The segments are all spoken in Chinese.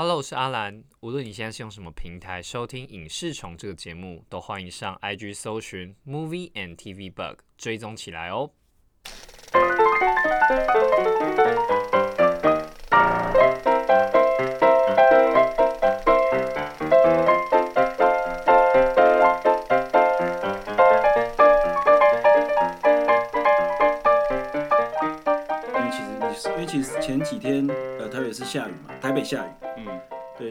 Hello，我是阿兰。无论你现在是用什么平台收听《影视虫》这个节目，都欢迎上 IG 搜寻 Movie and TV Bug 追踪起来哦。因为其实你是因为其实前几天呃台北是下雨嘛，台北下雨，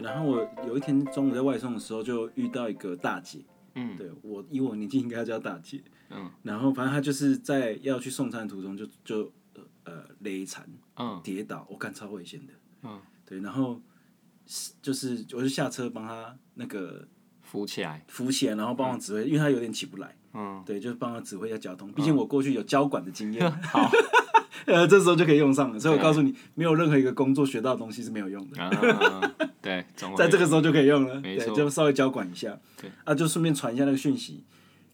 对，然后我有一天中午在外送的时候就遇到一个大姐，嗯。对我以我年纪应该叫大姐，嗯。然后反正她就是在要去送餐途中就就呃呃勒残嗯。跌倒，我感超危险的，嗯，对，然后是就是我就下车帮她那个扶起来。扶起来，然后帮我指挥，因为她有点起不来，嗯，对，就是帮她指挥一下交通，毕竟我过去有交管的经验，好。呃，这时候就可以用上了，所以我告诉你，没有任何一个工作学到的东西是没有用的。啊，对，在这个时候就可以用了，对，就稍微交管一下对，啊，就顺便传一下那个讯息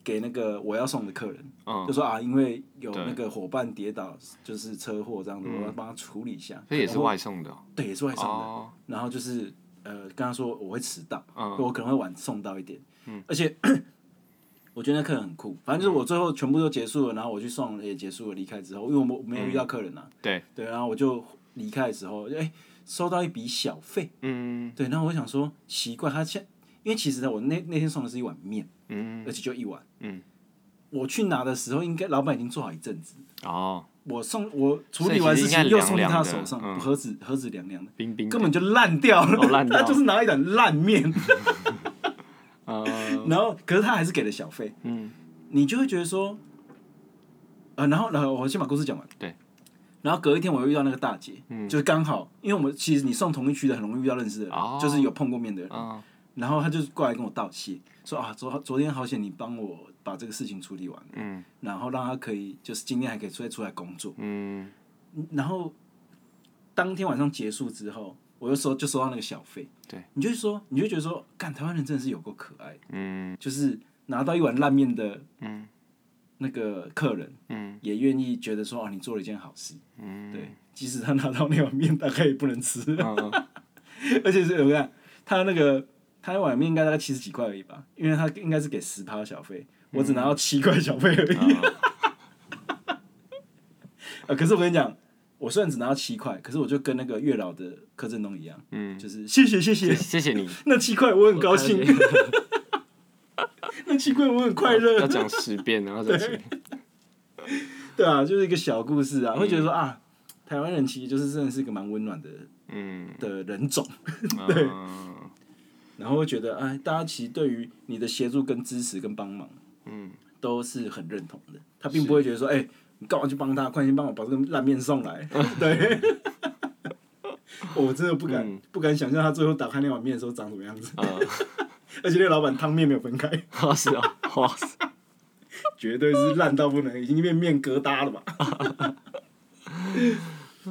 给那个我要送的客人，嗯就说啊，因为有那个伙伴跌倒，就是车祸这样子，我要帮他处理一下。这也是外送的哦。对，也是外送的。哦，然后就是呃，跟他说我会迟到，嗯我可能会晚送到一点，而且我觉得那客人很酷，反正就是我最后全部都结束了，然后我去送也结束了，离开之后，因为我没我没有遇到客人啊，对，对，然后我就离开的时候，哎、收到一笔小费。嗯对，然后我想说奇怪，他现因为其实呢，我那那天送的是一碗面，嗯而且就一碗。嗯。我去拿的时候，应该老板已经做好一阵子。哦，我送我处理完事情又送进他手上，嗯盒子盒子凉凉的，冰冰的根本就烂掉了。哦烂掉 他就是拿一碗烂面，呃然后可是他还是给了小费，嗯你就会觉得说，呃，然后然后我先把故事讲完。对。然后隔一天我又遇到那个大姐，嗯就是刚好，因为我们其实你送同一区的很容易遇到认识的人，哦就是有碰过面的人。嗯然后他就过来跟我道谢，说啊，昨昨天好险你帮我把这个事情处理完，嗯然后让他可以就是今天还可以出来出来工作。嗯然后当天晚上结束之后，我就收就收到那个小费，对，你就说，你就觉得说，干台湾人真的是有够可爱，嗯。就是拿到一碗烂面的嗯。那个客人，嗯。也愿意觉得说，啊，你做了一件好事，嗯，对，即使他拿到那碗面大概也不能吃，嗯 而且是我看他那个他那碗面应该大概七十几块而已吧，因为他应该是给十趴小费，我只拿到七块小费而已。啊，可是我跟你讲，我虽然只拿到七块，可是我就跟那个月老的柯震东一样，嗯，就是谢谢谢谢，谢谢你，那七块我很高兴，那七块我很快乐。要乐，讲十遍，然后再十遍，对。啊，就是一个小故事啊，会觉得说啊，台湾人其实就是真的是一个蛮温暖的嗯。的人种，对，然后会觉得哎，大家其实对于你的协助跟支持跟帮忙嗯。都是很认同的，他并不会觉得说哎。你干嘛去帮他？快点帮我把这个烂面送来。对，我真的不敢、嗯不敢想象他最后打开那碗面的时候长什么样子。呃，而且那个老板汤面没有分开，哦是啊，哇塞，绝对是烂到不能，已经变面疙瘩了吧？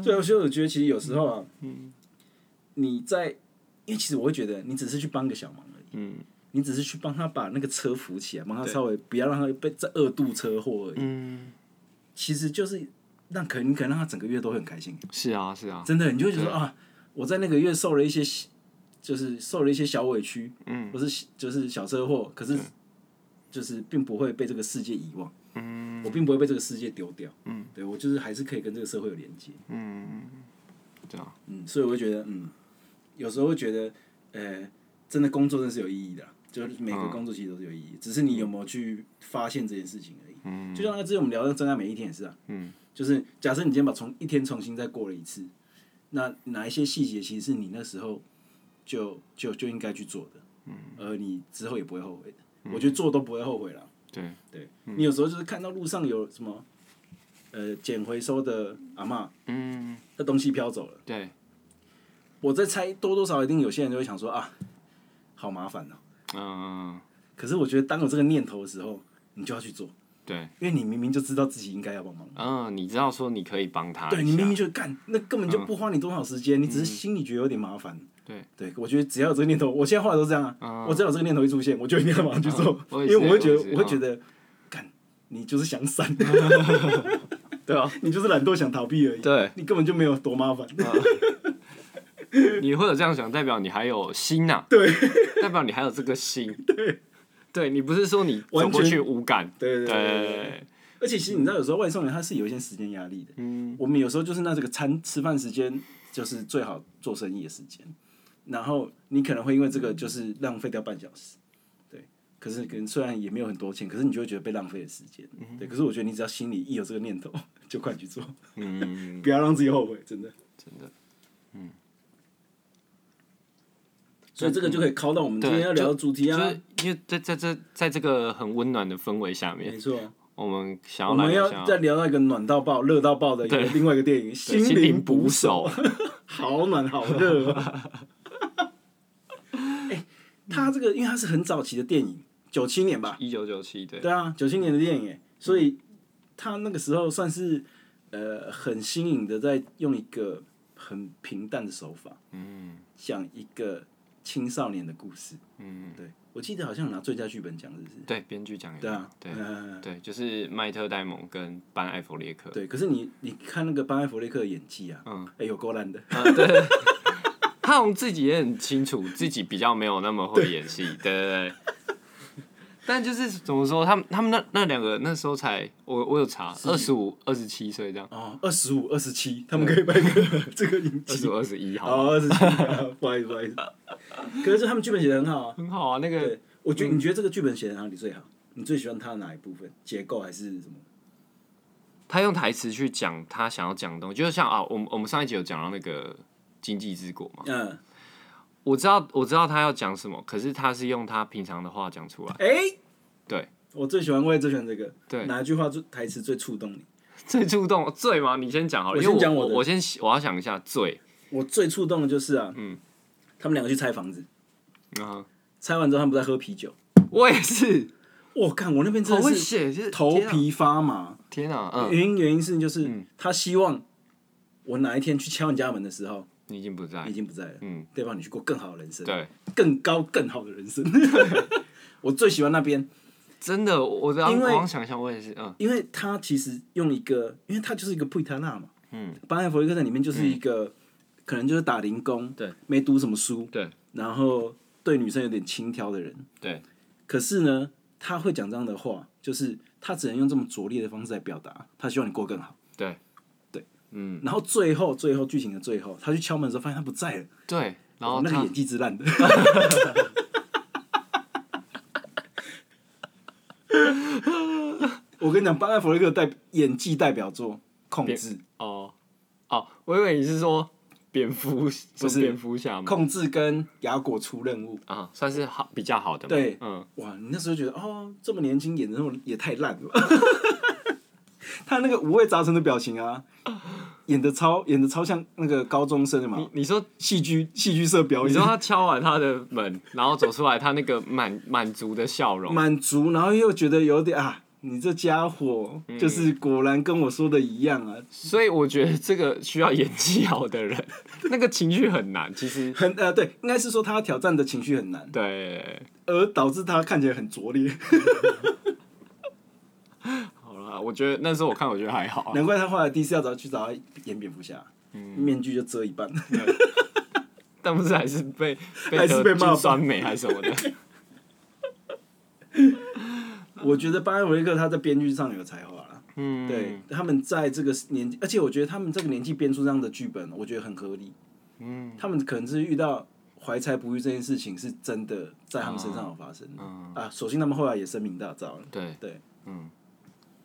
对，所以我觉得其实有时候啊，你在，因为其实我会觉得你只是去帮个小忙而已，嗯你只是去帮他把那个车扶起来，帮他稍微不要让他被这二度车祸而已。嗯，其实就是让可能你可能让他整个月都会很开心，是啊是啊，真的，你就会觉得啊，我在那个月受了一些，就是受了一些小委屈，嗯，或是就是小车祸，可是就是并不会被这个世界遗忘，嗯。我并不会被这个世界丢掉，嗯，对我就是还是可以跟这个社会有连接，嗯，对啊，嗯，所以我会觉得，嗯，有时候会觉得，呃，真的工作真的是有意义的啦，就是每个工作其实都是有意义，只是你有没有去发现这件事情而已。嗯。就像那之前我们聊的真爱每一天也是啊，嗯，就是假设你今天把重一天重新再过了一次，那哪一些细节其实是你那时候就就就应该去做的，嗯，而你之后也不会后悔的。我觉得做都不会后悔了。对，对、你有时候就是看到路上有什么呃捡回收的阿嬷，嗯。那东西飘走了，对，我在猜多多少少一定有些人就会想说啊，好麻烦哦、嗯。可是我觉得当有这个念头的时候，你就要去做，对，因为你明明就知道自己应该要帮忙。嗯，你知道说你可以帮他对你明明就干，那根本就不花你多少时间，你只是心里觉得有点麻烦。对，对，我觉得只要有这个念头，我现在后来都这样啊，我只要有这个念头一出现，我就一定要马上去做，因为我会觉得我会觉得，干，你就是想闪，对啊，你就是懒惰想逃避而已，对，你根本就没有多麻烦。你会有这样想，代表你还有心呐、对，代表你还有这个心，对，对你不是说你走完全过去无感，对对对对对对。而且其实你知道，有时候外送员他是有一些时间压力的。嗯，我们有时候就是那这个餐吃饭时间，就是最好做生意的时间。然后你可能会因为这个就是浪费掉半小时，对。可是可能虽然也没有很多钱，可是你就会觉得被浪费的时间，对。可是我觉得你只要心里一有这个念头，就快去做，嗯，不要让自己后悔，真的。真的，所以这个就可以靠到我们今天要聊的主题啊就是，因为在在这在这个很温暖的氛围下面没，错。我们想要我们要再聊到一个暖到爆、热到爆的一个另外一个电影《心心灵捕捕手，好暖好热啊！哎、他这个因为他是很早期的电影，九七年吧？一九九七对，对啊，九七年的电影哎，所以他那个时候算是呃很新颖的，在用一个很平淡的手法嗯讲一个青少年的故事。嗯，对我记得好像拿最佳剧本奖，是不是？对，编剧奖也对啊，对嗯对，就是迈特戴蒙跟班艾弗列克，对。可是你你看那个班艾弗列克的演技啊，嗯，哎、有够烂的。啊，对，他自己也很清楚，自己比较没有那么会演戏，对 对对。但就是怎么说，他们他们那那两个那时候才，我我有查，二十五、二十七岁这样，哦，二十五、二十七，他们可以拍个这个影集二十。五、二十一，好，哦，二十七，不好意思，不好意思。可是他们剧本写的很好啊。很好啊。那个，我觉得你觉得这个剧本写的哪里最好？你最喜欢他的哪一部分？结构还是什么？他用台词去讲他想要讲的东西，就是像啊，我们我们上一集有讲到那个经济之国嘛，嗯，我知道我知道他要讲什么，可是他是用他平常的话讲出来，哎，对，我最喜欢，我也最喜欢这个。对。哪一句话最台词最触动你？最触动最吗？你先讲好了，我先讲我的。我我先我要想一下最，我最触动的就是啊，嗯，他们两个去拆房子，啊，拆完之后他们不在喝啤酒。我也是，我看我那边真的是头皮发麻。天啊，嗯，原因原因是就是嗯。他希望我哪一天去敲你家门的时候，你已经不在你已，经不在了，嗯，对方？你去过更好的人生，对，更高更好的人生。我最喜欢那边，真的，我刚因为想想，我也是，嗯。因为他其实用一个，因为他就是一个普伊塔纳嘛，嗯，班艾弗利克在里面就是一个，可能就是打零工，对，没读什么书，对，然后对女生有点轻佻的人，对，可是呢，他会讲这样的话，就是他只能用这么拙劣的方式来表达，他希望你过更好。对，嗯，然后最后，最后剧情的最后，他去敲门的时候，发现他不在了，对，然后那个演技之烂的。我跟你讲，班艾弗雷克代演技代表作《控制》，哦哦，我以为你是说蝙蝠，不是蝙蝠侠吗？控制跟雅果出任务。啊，算是好比较好的嘛，对嗯，哇，你那时候觉得哦，这么年轻演的也太烂了吧。他那个五味杂陈的表情啊，演的超演的超像那个高中生的嘛。你，你说戏剧戏剧社表演。你说，他敲完他的门，然后走出来，他那个满 满足的笑容，满足，然后又觉得有点啊，你这家伙嗯。就是果然跟我说的一样啊，所以我觉得这个需要演技好的人，那个情绪很难。其实，很呃对，应该是说他挑战的情绪很难，对，而导致他看起来很拙劣，我觉得那时候我看，我觉得还好。难怪他后来第一次要找去找他演蝙蝠侠，嗯面具就遮一半。但不是还是被 还是被骂酸梅还是什么的。我觉得巴恩维克他在编剧上有才华了。嗯，对，他们在这个年纪，而且我觉得他们这个年纪编出这样的剧本，我觉得很合理。嗯他们可能是遇到怀才不遇这件事情是真的在他们身上有发生的、嗯，啊。首先，他们后来也声名大噪了。对对嗯，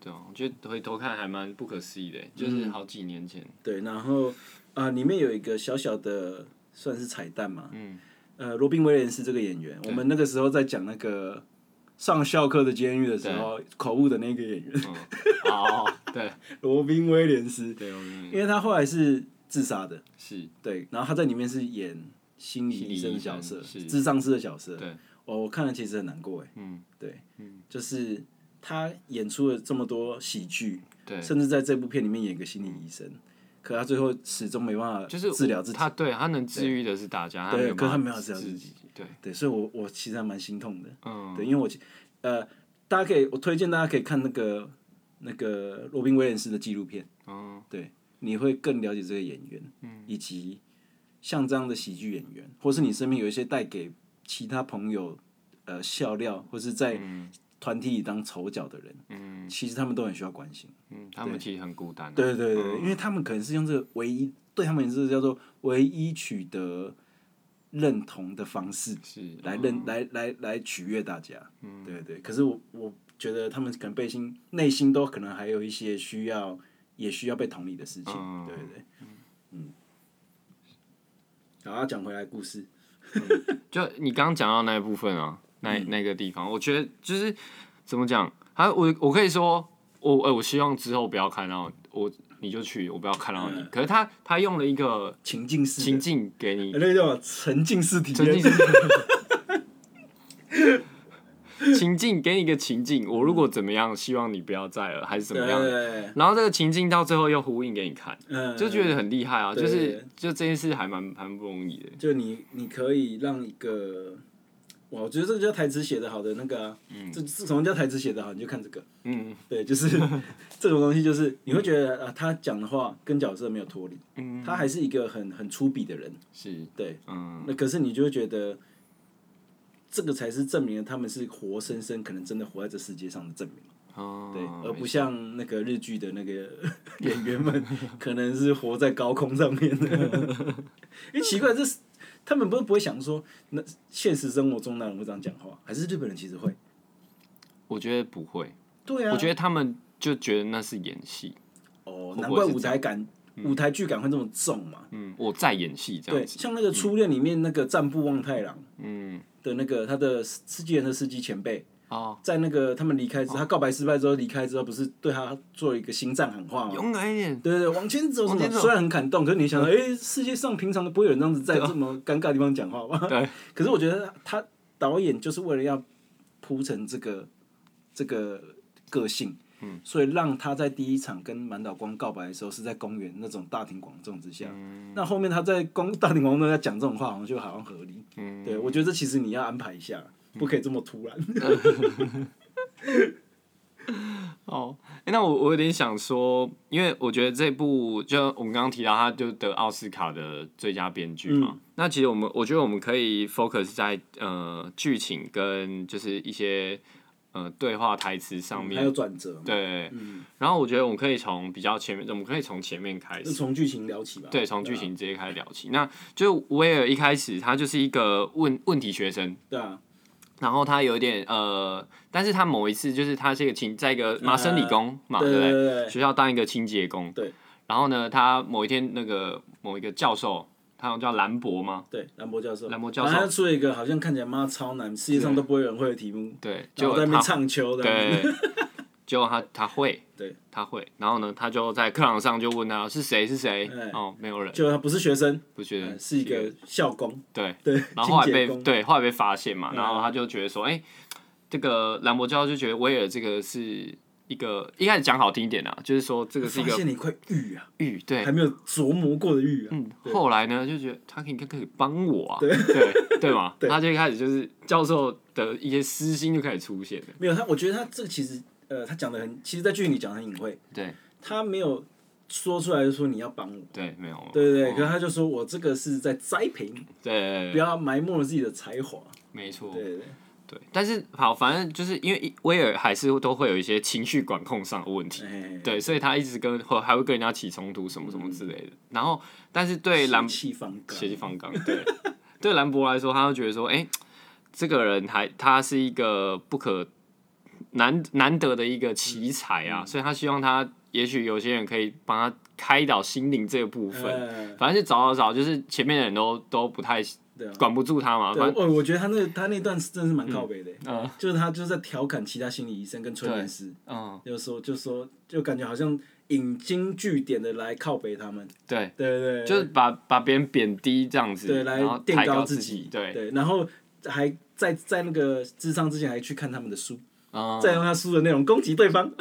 对啊，我觉得回头看还蛮不可思议的，就是嗯。好几年前。对，然后啊、里面有一个小小的算是彩蛋嘛。嗯。呃，罗宾威廉斯这个演员，我们那个时候在讲那个上校课的监狱的时候，口误的那个演员。嗯，哦，对。罗宾威廉斯，对，因为他后来是自杀的。是。对，然后他在里面是演心理医生的角色，是。智障师的角色。对，哦，我看了其实很难过哎。嗯。对，嗯。就是他演出了这么多喜剧，对，甚至在这部片里面演个心理医生，可他最后始终没办法就是治疗自己。他对他能治愈的是大家，对可他没有法治疗自己。对，对，所以我我其实还蛮心痛的。嗯，对，因为我其呃，大家可以我推荐大家可以看那个那个罗宾威廉斯的纪录片，嗯对，你会更了解这个演员，嗯。以及像这样的喜剧演员，或是你身边有一些带给其他朋友呃笑料，或是在团体里当丑角的人，嗯其实他们都很需要关心。嗯，他们其实很孤单、啊。对对对，因为他们可能是用这个唯一对他们也是叫做唯一取得认同的方式是来认、来来来取悦大家。嗯，对对。可是我我觉得他们可能背心内心都可能还有一些需要也需要被同理的事情。嗯对对对，嗯。好，要讲回来故事。就你刚刚讲到那一部分啊，那那个地方，我觉得就是怎么讲，还我我可以说，我呃，我希望之后不要看到我，你就去，我不要看到你。可是他他用了一个情境情境给你那个叫沉浸式体验沉浸。式 情境，给你一个情境，我如果怎么样，希望你不要在了，还是怎么样？对，然后这个情境到最后又呼应给你看，嗯，就觉得很厉害啊！对就是就这件事还蛮蛮不容易的。就你你可以让一个，哇，我觉得这个叫台词写的好的那个啊，这这什么叫台词写的好？你就看这个，嗯。对，就是这种东西，就是你会觉得啊，他讲的话跟角色没有脱离，嗯，他还是一个很很粗鄙的人，是。对，嗯。那可是你就会觉得。这个才是证明了他们是活生生，可能真的活在这世界上的证明，哦，对，而不像那个日剧的那个演员们，可能是活在高空上面的。因为奇怪，这是他们不是不会想说，那现实生活中那人会这样讲话，还是日本人其实会？我觉得不会，对啊，我觉得他们就觉得那是演戏，哦，会难怪舞台感、舞台剧感会这么重嘛。嗯，我在演戏这对，样子，像那个《初恋》里面那个战部望太郎嗯，的那个他的司机人的司机前辈，哦，在那个他们离开之后，他告白失败之后离开之后，不是对他做了一个心脏喊话吗？勇敢一点，对对对，往前走什么？往前走虽然很感动，可是你想到，哎、世界上平常都不会有人这样子在这么尴尬的地方讲话吧？对。可是我觉得他导演就是为了要铺成这个这个个性，嗯，所以让他在第一场跟满岛光告白的时候是在公园那种大庭广众之下，那后面他在公大庭广众在讲这种话，好像就好像合理。嗯，对，我觉得这其实你要安排一下，不可以这么突然。哦，诶那我我有点想说，因为我觉得这部就我们刚刚提到，他就得奥斯卡的最佳编剧嘛。嗯那其实我们我觉得我们可以 focus 在呃剧情跟就是一些呃对话台词上面。还有转折，对，嗯，然后我觉得我们可以从比较前面，我们可以从前面开始，从剧情聊起吧。对，从剧啊，情直接开始聊起。那就威尔一开始他就是一个问问题学生，对啊，然后他有一点呃，但是他某一次就是他是一个清在一个麻省理工嘛，对对不对？学校当一个清洁工。对。然后呢，他某一天那个某一个教授，他好像叫兰博吗？对，兰博教授，兰博教授他出了一个好像看起来妈超难，世界上都不会有人会的题目，对，就后在那边唱秋的，对，结果他他会，对，他会。然后呢，他就在课堂上就问他是谁是谁？哎，哦，没有人，就他不是学生，不觉得呃是一个校工，对。对，然后后来被对后来被发现嘛，嗯然后他就觉得说，哎、这个兰博教授就觉得威尔这个是一个一开始讲好听一点啊，就是说这个是一个发现了一块玉啊，玉，对。还，没有琢磨过的玉啊，嗯，后来呢就觉得他可以可以帮我啊，对。对嘛，他就一开始就是教授的一些私心就开始出现了，没有他，我觉得他这个其实，呃，他讲的很，其实，在剧情里讲的很隐晦，对。他没有说出来就说你要帮我，对，没有，对对可是他就说我这个是在栽培你，对不要埋没了自己的才华，没错，对对对，对，但是好，反正就是因为威尔还是都会有一些情绪管控上的问题。哎，对，所以他一直跟或还会跟人家起冲突什么什么之类的。然后，但是对兰血气方刚，血气方刚，对。对兰博来说，他就觉得说，哎、这个人还他是一个不可难难得的一个奇才嗯。啊，所以他希望他也许有些人可以帮他开导心灵这个部分。呃反正就找找找，就是前面的人都都不太。管不住他嘛，对，反正我我觉得他那他那段真的是蛮靠北的，嗯就是他就是在调侃其他心理医生跟催眠师，嗯，就说就说就感觉好像引经据典的来靠北他们，对，对对对，就是把把别人贬低这样子，对来垫抬高自己，对，对，然后还在在那个智商之前还去看他们的书，嗯再用他输的内容攻击对方。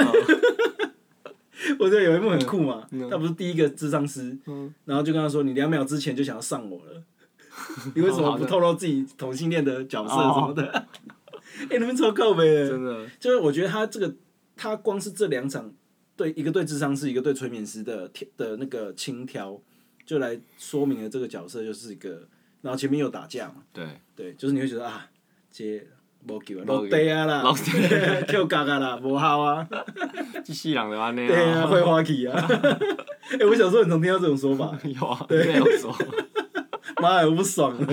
我觉得有一幕很酷嘛，嗯。他不是第一个智商师，嗯。然后就跟他说：“你两秒之前就想要上我了，你为什么不透露自己同性恋的角色什么的？” 哎、你们超靠北的，真的，就是我觉得他这个，他光是这两场对一个对智商师，一个对催眠师的的那个轻佻，就来说明了这个角色就是一个，然后前面又打架嘛，对，对，就是你会觉得啊，这无救啊，落地啊啦。落，跳嘎嘎啦，无效啊，机器人的话那对啊，样，会花气啊。哎、我小时候很常听到这种说法，有啊，没有说。妈呀，我不爽了。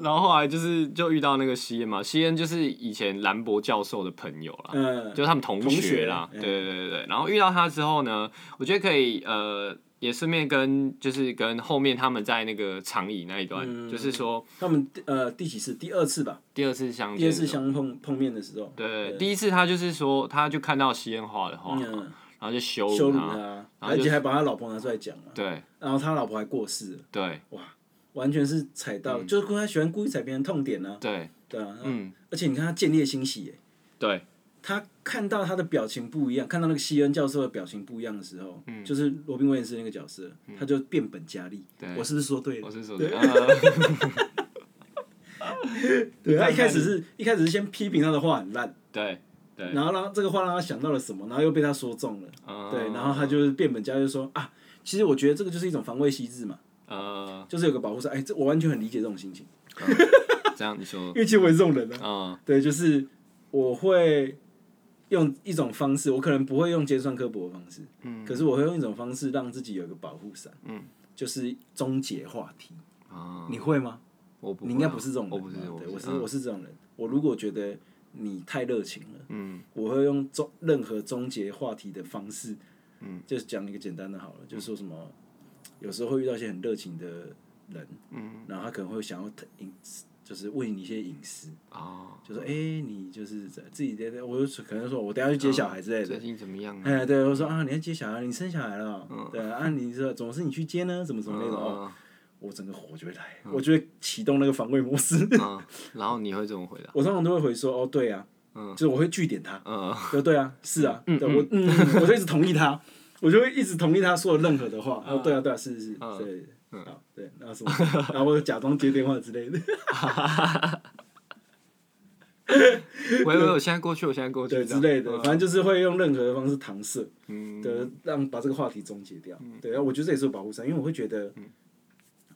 然后后来就是就遇到那个西恩嘛，西恩就是以前兰博教授的朋友啦，嗯，就是他们同学啦，对对对对。然后遇到他之后呢，我觉得可以呃，也顺便跟就是跟后面他们在那个长椅那一段，嗯就是说他们呃第几次？第二次吧，第二次相第二次相碰碰面的时候，对，第一次他就是说他就看到西恩画的画，嗯，然后就羞羞辱他，而且还把他老婆拿出来讲了，对然后他老婆还过世了，对完全是踩到，就是他喜欢故意踩别人痛点啊，对，对啊，嗯，而且你看他见猎欣喜耶，对他看到他的表情不一样，看到那个西恩教授的表情不一样的时候，嗯。就是罗宾威廉斯那个角色，他就变本加厉。对。我是不是说对了？我？是说对。对，他一开始是一开始是先批评他的话很烂，对对，然后让这个话让他想到了什么，然后又被他说中了，嗯对，然后他就是变本加厉说啊，其实我觉得这个就是一种防卫机制嘛，呃，就是有个保护伞。哎，这我完全很理解这种心情，这样你说。因，为其实我也是这种人啊。嗯对，就是我会用一种方式，我可能不会用尖酸刻薄的方式，嗯。可是我会用一种方式让自己有一个保护伞，嗯。就是终结话题。啊，你会吗？我不会啊，你应该不是这种人，我不是，对，我是嗯。我是这种人。我如果觉得你太热情了，嗯。我会用终任何终结话题的方式，嗯，就是讲一个简单的好了，就是说什么，有时候会遇到一些很热情的人，嗯，然后他可能会想要隐，就是问你一些隐私，哦，就说哎、你就是在自己在，我就可能说我等下去接小孩之类的最，近怎么样啊？哎、对，我说啊，你要接小孩，你生小孩了哦，对啊，你说总是你去接呢，怎么怎么那种哦，我整个火就会来，我就会启动那个防卫模式。嗯，然后你会怎么回答？我通常都会回说哦，对啊，就是我会据点他，嗯就对啊，是啊，对我嗯，我就一直同意他，我就会一直同意他说的任何的话。哦，对啊，对啊，是是是，对，好，对，然后什么，然后我就假装接电话之类的，喂喂，我现在过去，我现在过去，对这样。之类的，嗯。反正就是会用任何的方式搪塞，嗯。的让把这个话题终结掉。对，然后我觉得这也是有保护伞，因为我会觉得，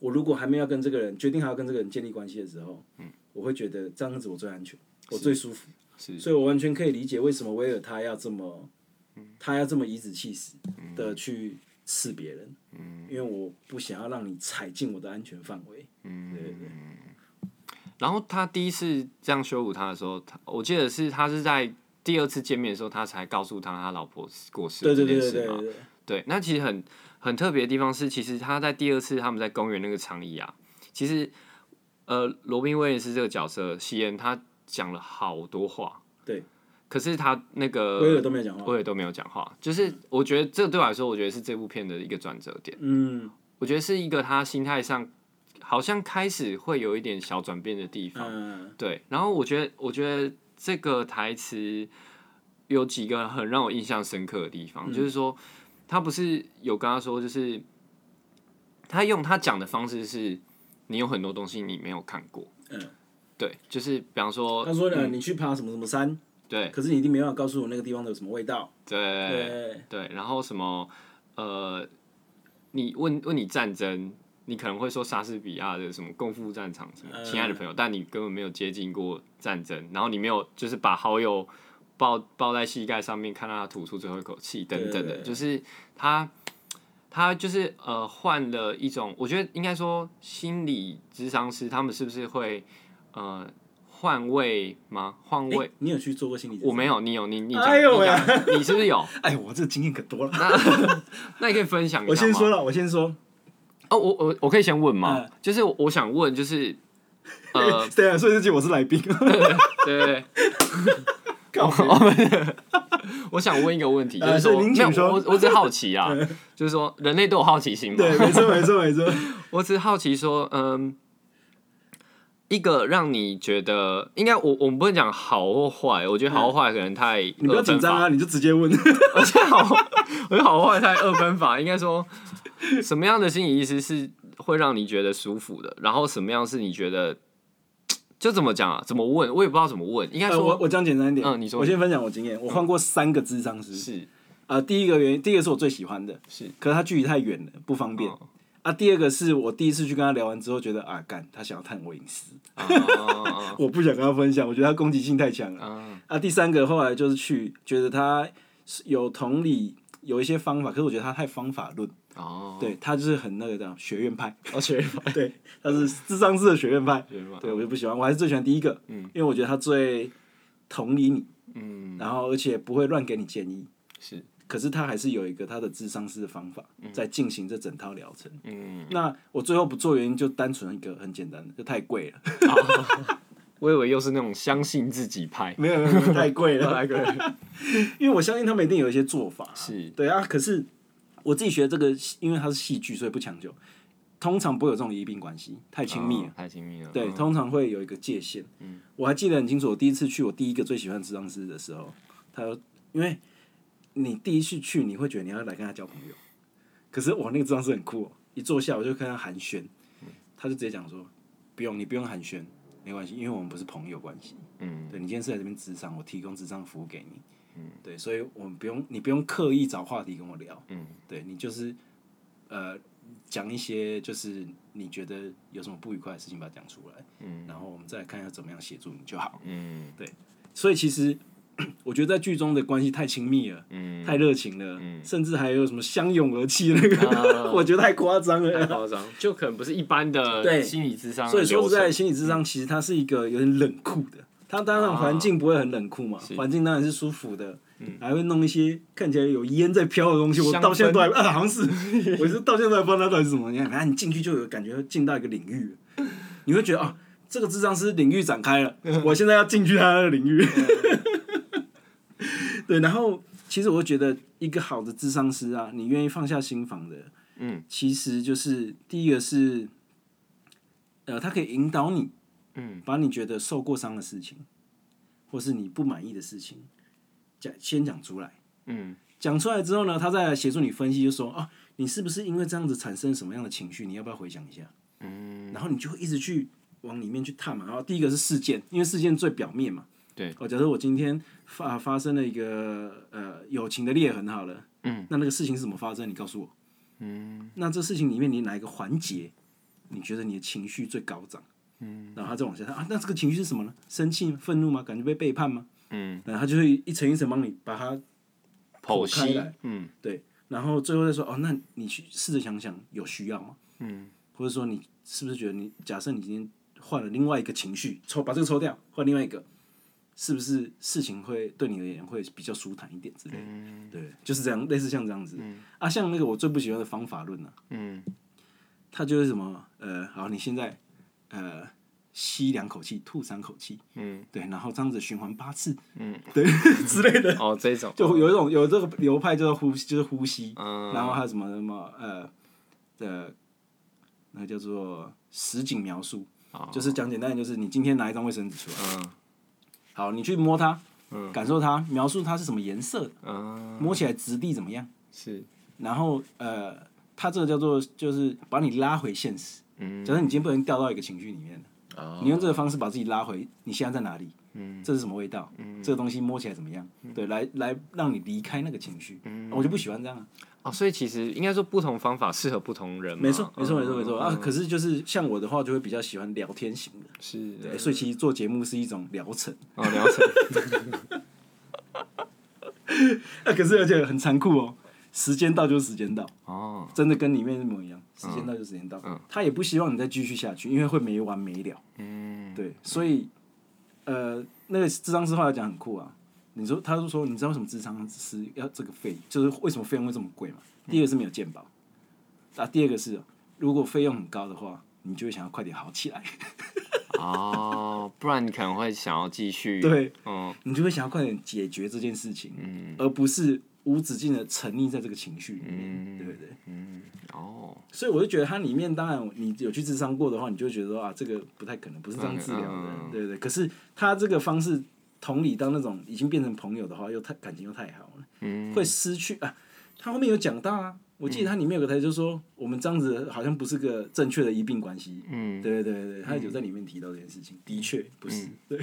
我如果还没有跟这个人决定还要跟这个人建立关系的时候，我会觉得这样子我最安全，我最舒服。是。所以我完全可以理解为什么威尔他要这么，他要这么颐指气使的去刺别人，嗯因为我不想要让你踩进我的安全范围。嗯对对对，然后他第一次这样羞辱他的时候，他我记得是他是在第二次见面的时候，他才告诉他他老婆过世对这对对对对件事嘛。对，对，那其实很很特别的地方是，其实他在第二次他们在公园那个长椅啊，其实呃，罗宾威廉斯这个角色西恩他讲了好多话，对，可是他那个威尔都没有讲话。威尔都没有讲话，就是我觉得这对我来说，我觉得是这部片的一个转折点。嗯我觉得是一个他心态上好像开始会有一点小转变的地方。嗯对，然后我觉得，我觉得这个台词有几个很让我印象深刻的地方，嗯就是说他不是有跟他说，就是他用他讲的方式是，你有很多东西你没有看过。嗯，对，就是比方说，他说呢，你去爬什么什么山，对可是你一定没办法告诉我那个地方的有什么味道。对对，对，然后什么呃，你问问你战争，你可能会说莎士比亚的什么共赴战场什么嗯亲爱的朋友，但你根本没有接近过战争，然后你没有就是把好友抱抱在膝盖上面，看到他吐出最后一口气等等的，就是他。他就是呃换了一种，我觉得应该说心理咨商师他们是不是会呃换位吗？换位？哎，你有去做过心理？我没有，你有，你你讲，哎呦喂你讲，你是不是有？哎，我这个经验可多了。那 那你可以分享一下我先吗说了，我先说。哦，我我我可以先问吗？嗯就是我想问，就是 呃，对啊，所以这集我是来宾。对对对，靠我想问一个问题，就呃是说，没有是您请说我我只好奇啊，就是说人类都有好奇心嘛，对，没错，没错，没错。我只是好奇说，嗯。一个让你觉得应该我我们不能讲好或坏，我觉得好或坏可能太你不要紧张啊，你就直接问。而且好，我觉得好 坏太二分法，应该说什么样的心理医师是会让你觉得舒服的，然后什么样是你觉得就怎么讲啊？怎么问？我也不知道怎么问，应该呃，我说我讲简单一点。嗯你说我先分享我经验，我换过三个智商师，是啊、第一个原因，第一个是我最喜欢的，是可是它距离太远了，不方便。哦啊，第二个是我第一次去跟他聊完之后，觉得啊，干，他想要探我隐私，我不想跟他分享，我觉得他攻击性太强。了。啊。啊，第三个后来就是去觉得他是有同理，有一些方法，可是我觉得他太方法论，哦，对他就是很那个的学院派，哦，学院派。对，他是智商式的学院派，对我就不喜欢，我还是最喜欢第一个，嗯。因为我觉得他最同理你，嗯，然后而且不会乱给你建议，是，可是他还是有一个他的智商式的方法在进行这整套疗程。嗯，那我最后不做原因就单纯一个很简单的，就太贵了，我以为又是那种相信自己拍，没有没有太贵了，太贵了，因为我相信他们一定有一些做法，是。对啊，可是我自己学这个，因为它是戏剧，所以不强求。通常不会有这种医病关系，太亲密了。哦太亲密了，对，嗯。通常会有一个界限。嗯。我还记得很清楚，我第一次去我第一个最喜欢的治疗师的时候，他说，因为你第一次去，你会觉得你要来跟他交朋友。可是我那个智商是很酷、哦，一坐下我就跟他寒暄，他就直接讲说，不用，你不用寒暄，没关系，因为我们不是朋友关系。嗯对你今天是来这边职场，我提供职场服务给你。嗯，对，所以我们不用你不用刻意找话题跟我聊。嗯，对你就是呃讲一些就是你觉得有什么不愉快的事情，把它讲出来。嗯，然后我们再来看要怎么样协助你就好。嗯对所以其实我觉得在剧中的关系太亲密了，嗯，太热情了，甚至还有什么相拥而泣那个，啊 我觉得太夸张了太了。夸张，就可能不是一般的 对心理智商所以说实在，心理智商其实它是一个有点冷酷的。它当然环境不会很冷酷嘛，环境当然是舒服的，还会弄一些看起来有烟在飘的东西。我到现在都还氛啊，好像是，我是到现在都还不知道它到底是什么。你看，反正你进去就有感觉进到一个领域，你会觉得啊，这个智商师领域展开了，我现在要进去他的领域。对，然后其实我会觉得一个好的智商师啊，你愿意放下心防的，嗯，其实就是第一个是，呃，他可以引导你，嗯，把你觉得受过伤的事情，或是你不满意的事情，讲先讲出来，嗯讲出来之后呢，他再来协助你分析，就说啊，你是不是因为这样子产生什么样的情绪？你要不要回想一下？嗯，然后你就会一直去往里面去探嘛。然后第一个是事件，因为事件最表面嘛。对。哦，假设我今天发发生了一个呃友情的裂痕，好了，嗯，那那个事情是怎么发生？你告诉我。嗯那这事情里面你哪一个环节，你觉得你的情绪最高涨？嗯，然后他再往下看啊，那这个情绪是什么呢？生气、愤怒吗？感觉被背叛吗？嗯，然后他就会一层一层帮你把它剖析嗯对，然后最后再说哦，那你去试着想想有需要吗？嗯或者说你是不是觉得你假设你今天换了另外一个情绪，抽把这个抽掉，换另外一个，是不是事情会对你而言会比较舒坦一点之类的？嗯。对，就是这样，类似像这样子。啊，像那个我最不喜欢的方法论啊，嗯。它就是什么呃，好，你现在呃吸两口气，吐三口气，嗯。对，然后这样子循环八次，嗯，对之类的，哦，这种。就有一种有这个流派叫做呼吸，就是呼吸，嗯，然后还有什么什么呃的，那叫做实景描述，哦。就是讲简单点，就是你今天拿一张卫生纸出来，嗯好，你去摸它，嗯。感受它，描述它是什么颜色的，嗯。摸起来质地怎么样，是。然后呃，它这个叫做就是把你拉回现实。嗯。假设你今天不能掉到一个情绪里面哦。你用这个方式把自己拉回，你现在在哪里？这是什么味道？这个东西摸起来怎么样？对，来来让你离开那个情绪。我就不喜欢这样啊。哦，所以其实应该说不同方法适合不同人嘛，没错，没错，没错，没错嗯啊！可是就是像我的话，就会比较喜欢聊天型的。是对，所以其实做节目是一种疗程。哦，疗程，啊，可是而且很残酷哦，时间到就是时间到，哦，真的跟里面一模一样，时间到就时间到。他也不希望你再继续下去，因为会没完没了。嗯，对，所以呃，那个智商师话来讲很酷啊。你说，他就说，你知道为什么智商师要这个费，就是为什么费用会这么贵吗？第一个是没有鉴宝，啊，第二个是如果费用很高的话，你就会想要快点好起来，哦，不然你可能会想要继续，，对，嗯你就会想要快点解决这件事情，嗯而不是无止境的沉溺在这个情绪里面，嗯对不对？嗯，哦，所以我就觉得它里面，当然你有去智商过的话，你就会觉得说啊，这个不太可能，不是这样治疗的，对不对？可是他这个方式同理当那种已经变成朋友的话，又太感情又太好了，嗯，会失去啊。他后面有讲到啊，我记得他里面有个台词就是说，我们这样子好像不是个正确的医病关系。嗯，对对对对，他有在里面提到这件事情，的确不是，对，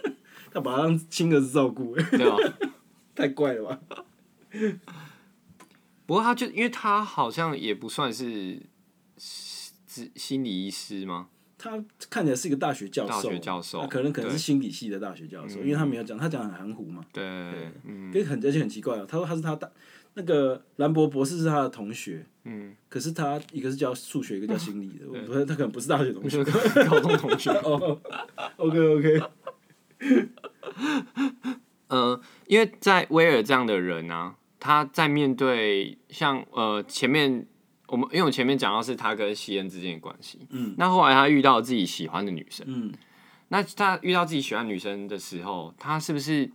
他把他当亲儿子照顾，对吧？太怪了吧？不过他就因为他好像也不算是心心理医师吗？他看起来是一个大学教授，大学教授啊可能可能是心理系的大学教授，因为他没有讲，他讲很含糊嘛，对，嗯跟很而且很奇怪哦，他说他是他大那个兰博博士是他的同学，嗯，可是他一个是教数学，一个教心理的，我不是他可能不是大学同学。就是 高中同学。哦，OK OK，嗯，因为在威尔这样的人啊，他在面对像呃前面我们因为我前面讲到是他跟西恩之间的关系，嗯，那后来他遇到自己喜欢的女生，嗯，那他遇到自己喜欢女生的时候，他是不是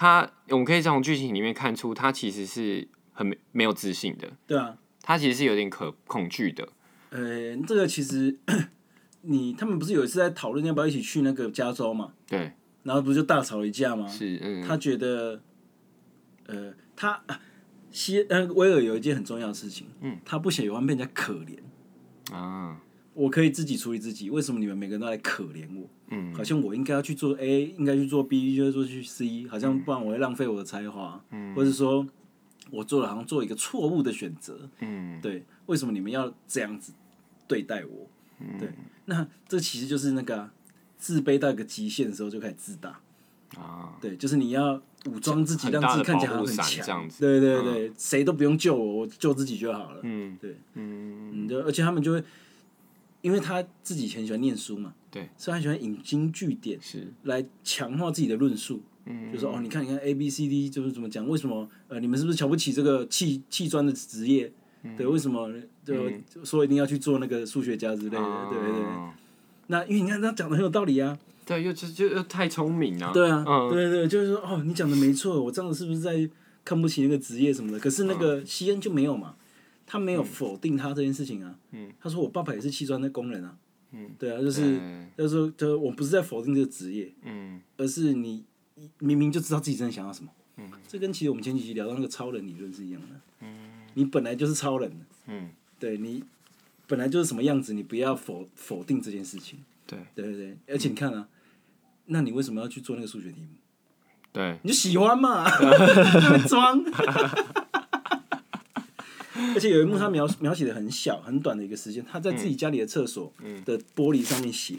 他我们可以从剧情里面看出，他其实是很没没有自信的，对啊，他其实是有点可恐惧的，呃，这个其实你他们不是有一次在讨论要不要一起去那个加州嘛，对，然后不是就大吵了一架吗？是嗯，他觉得，呃，他啊西呃威尔有一件很重要的事情，嗯，他不喜欢被人家可怜，啊，我可以自己处理自己，为什么你们每个人都来可怜我？嗯，好像我应该要去做 A，应该去做 B，就要做去 C，好像不然我会浪费我的才华，嗯，或者说我做了好像做一个错误的选择，嗯，对，为什么你们要这样子对待我？嗯。对，那这其实就是那个啊、自卑到一个极限的时候就开始自大，啊，对，就是你要武装自己，让自己看起来很强，这样子。对对对，谁都不用救我，我救自己就好了。嗯。对，嗯，嗯，就而且他们就会，因为他自己以前喜欢念书嘛，对，所以他喜欢引经据典是，来强化自己的论述。嗯，就说哦，你看，你看 A B C D 就是怎么讲？为什么呃，你们是不是瞧不起这个砌砌砖的职业？嗯对，为什么就就说一定要去做那个数学家之类的？对对对。啊那因为你看他讲的很有道理啊，对，又就就又太聪明啊，对啊，嗯对对，就是说哦，你讲的没错，我这样子是不是在看不起那个职业什么的？可是那嗯个西恩就没有嘛，他没有否定他这件事情啊。嗯他说我爸爸也是砌砖的工人啊。嗯，对啊，就是嗯就是说，就我不是在否定这个职业，嗯而是你明明就知道自己真的想要什么。嗯，这跟其实我们前几集聊到那个超人理论是一样的。嗯，你本来就是超人，嗯，对你本来就是什么样子，你不要否否定这件事情。对对对对，而且你看啊，那你为什么要去做那个数学题目？对，你就喜欢嘛，装。而且有一幕他描描写的很小很短的一个时间，他在自己家里的厕所的玻璃上面写，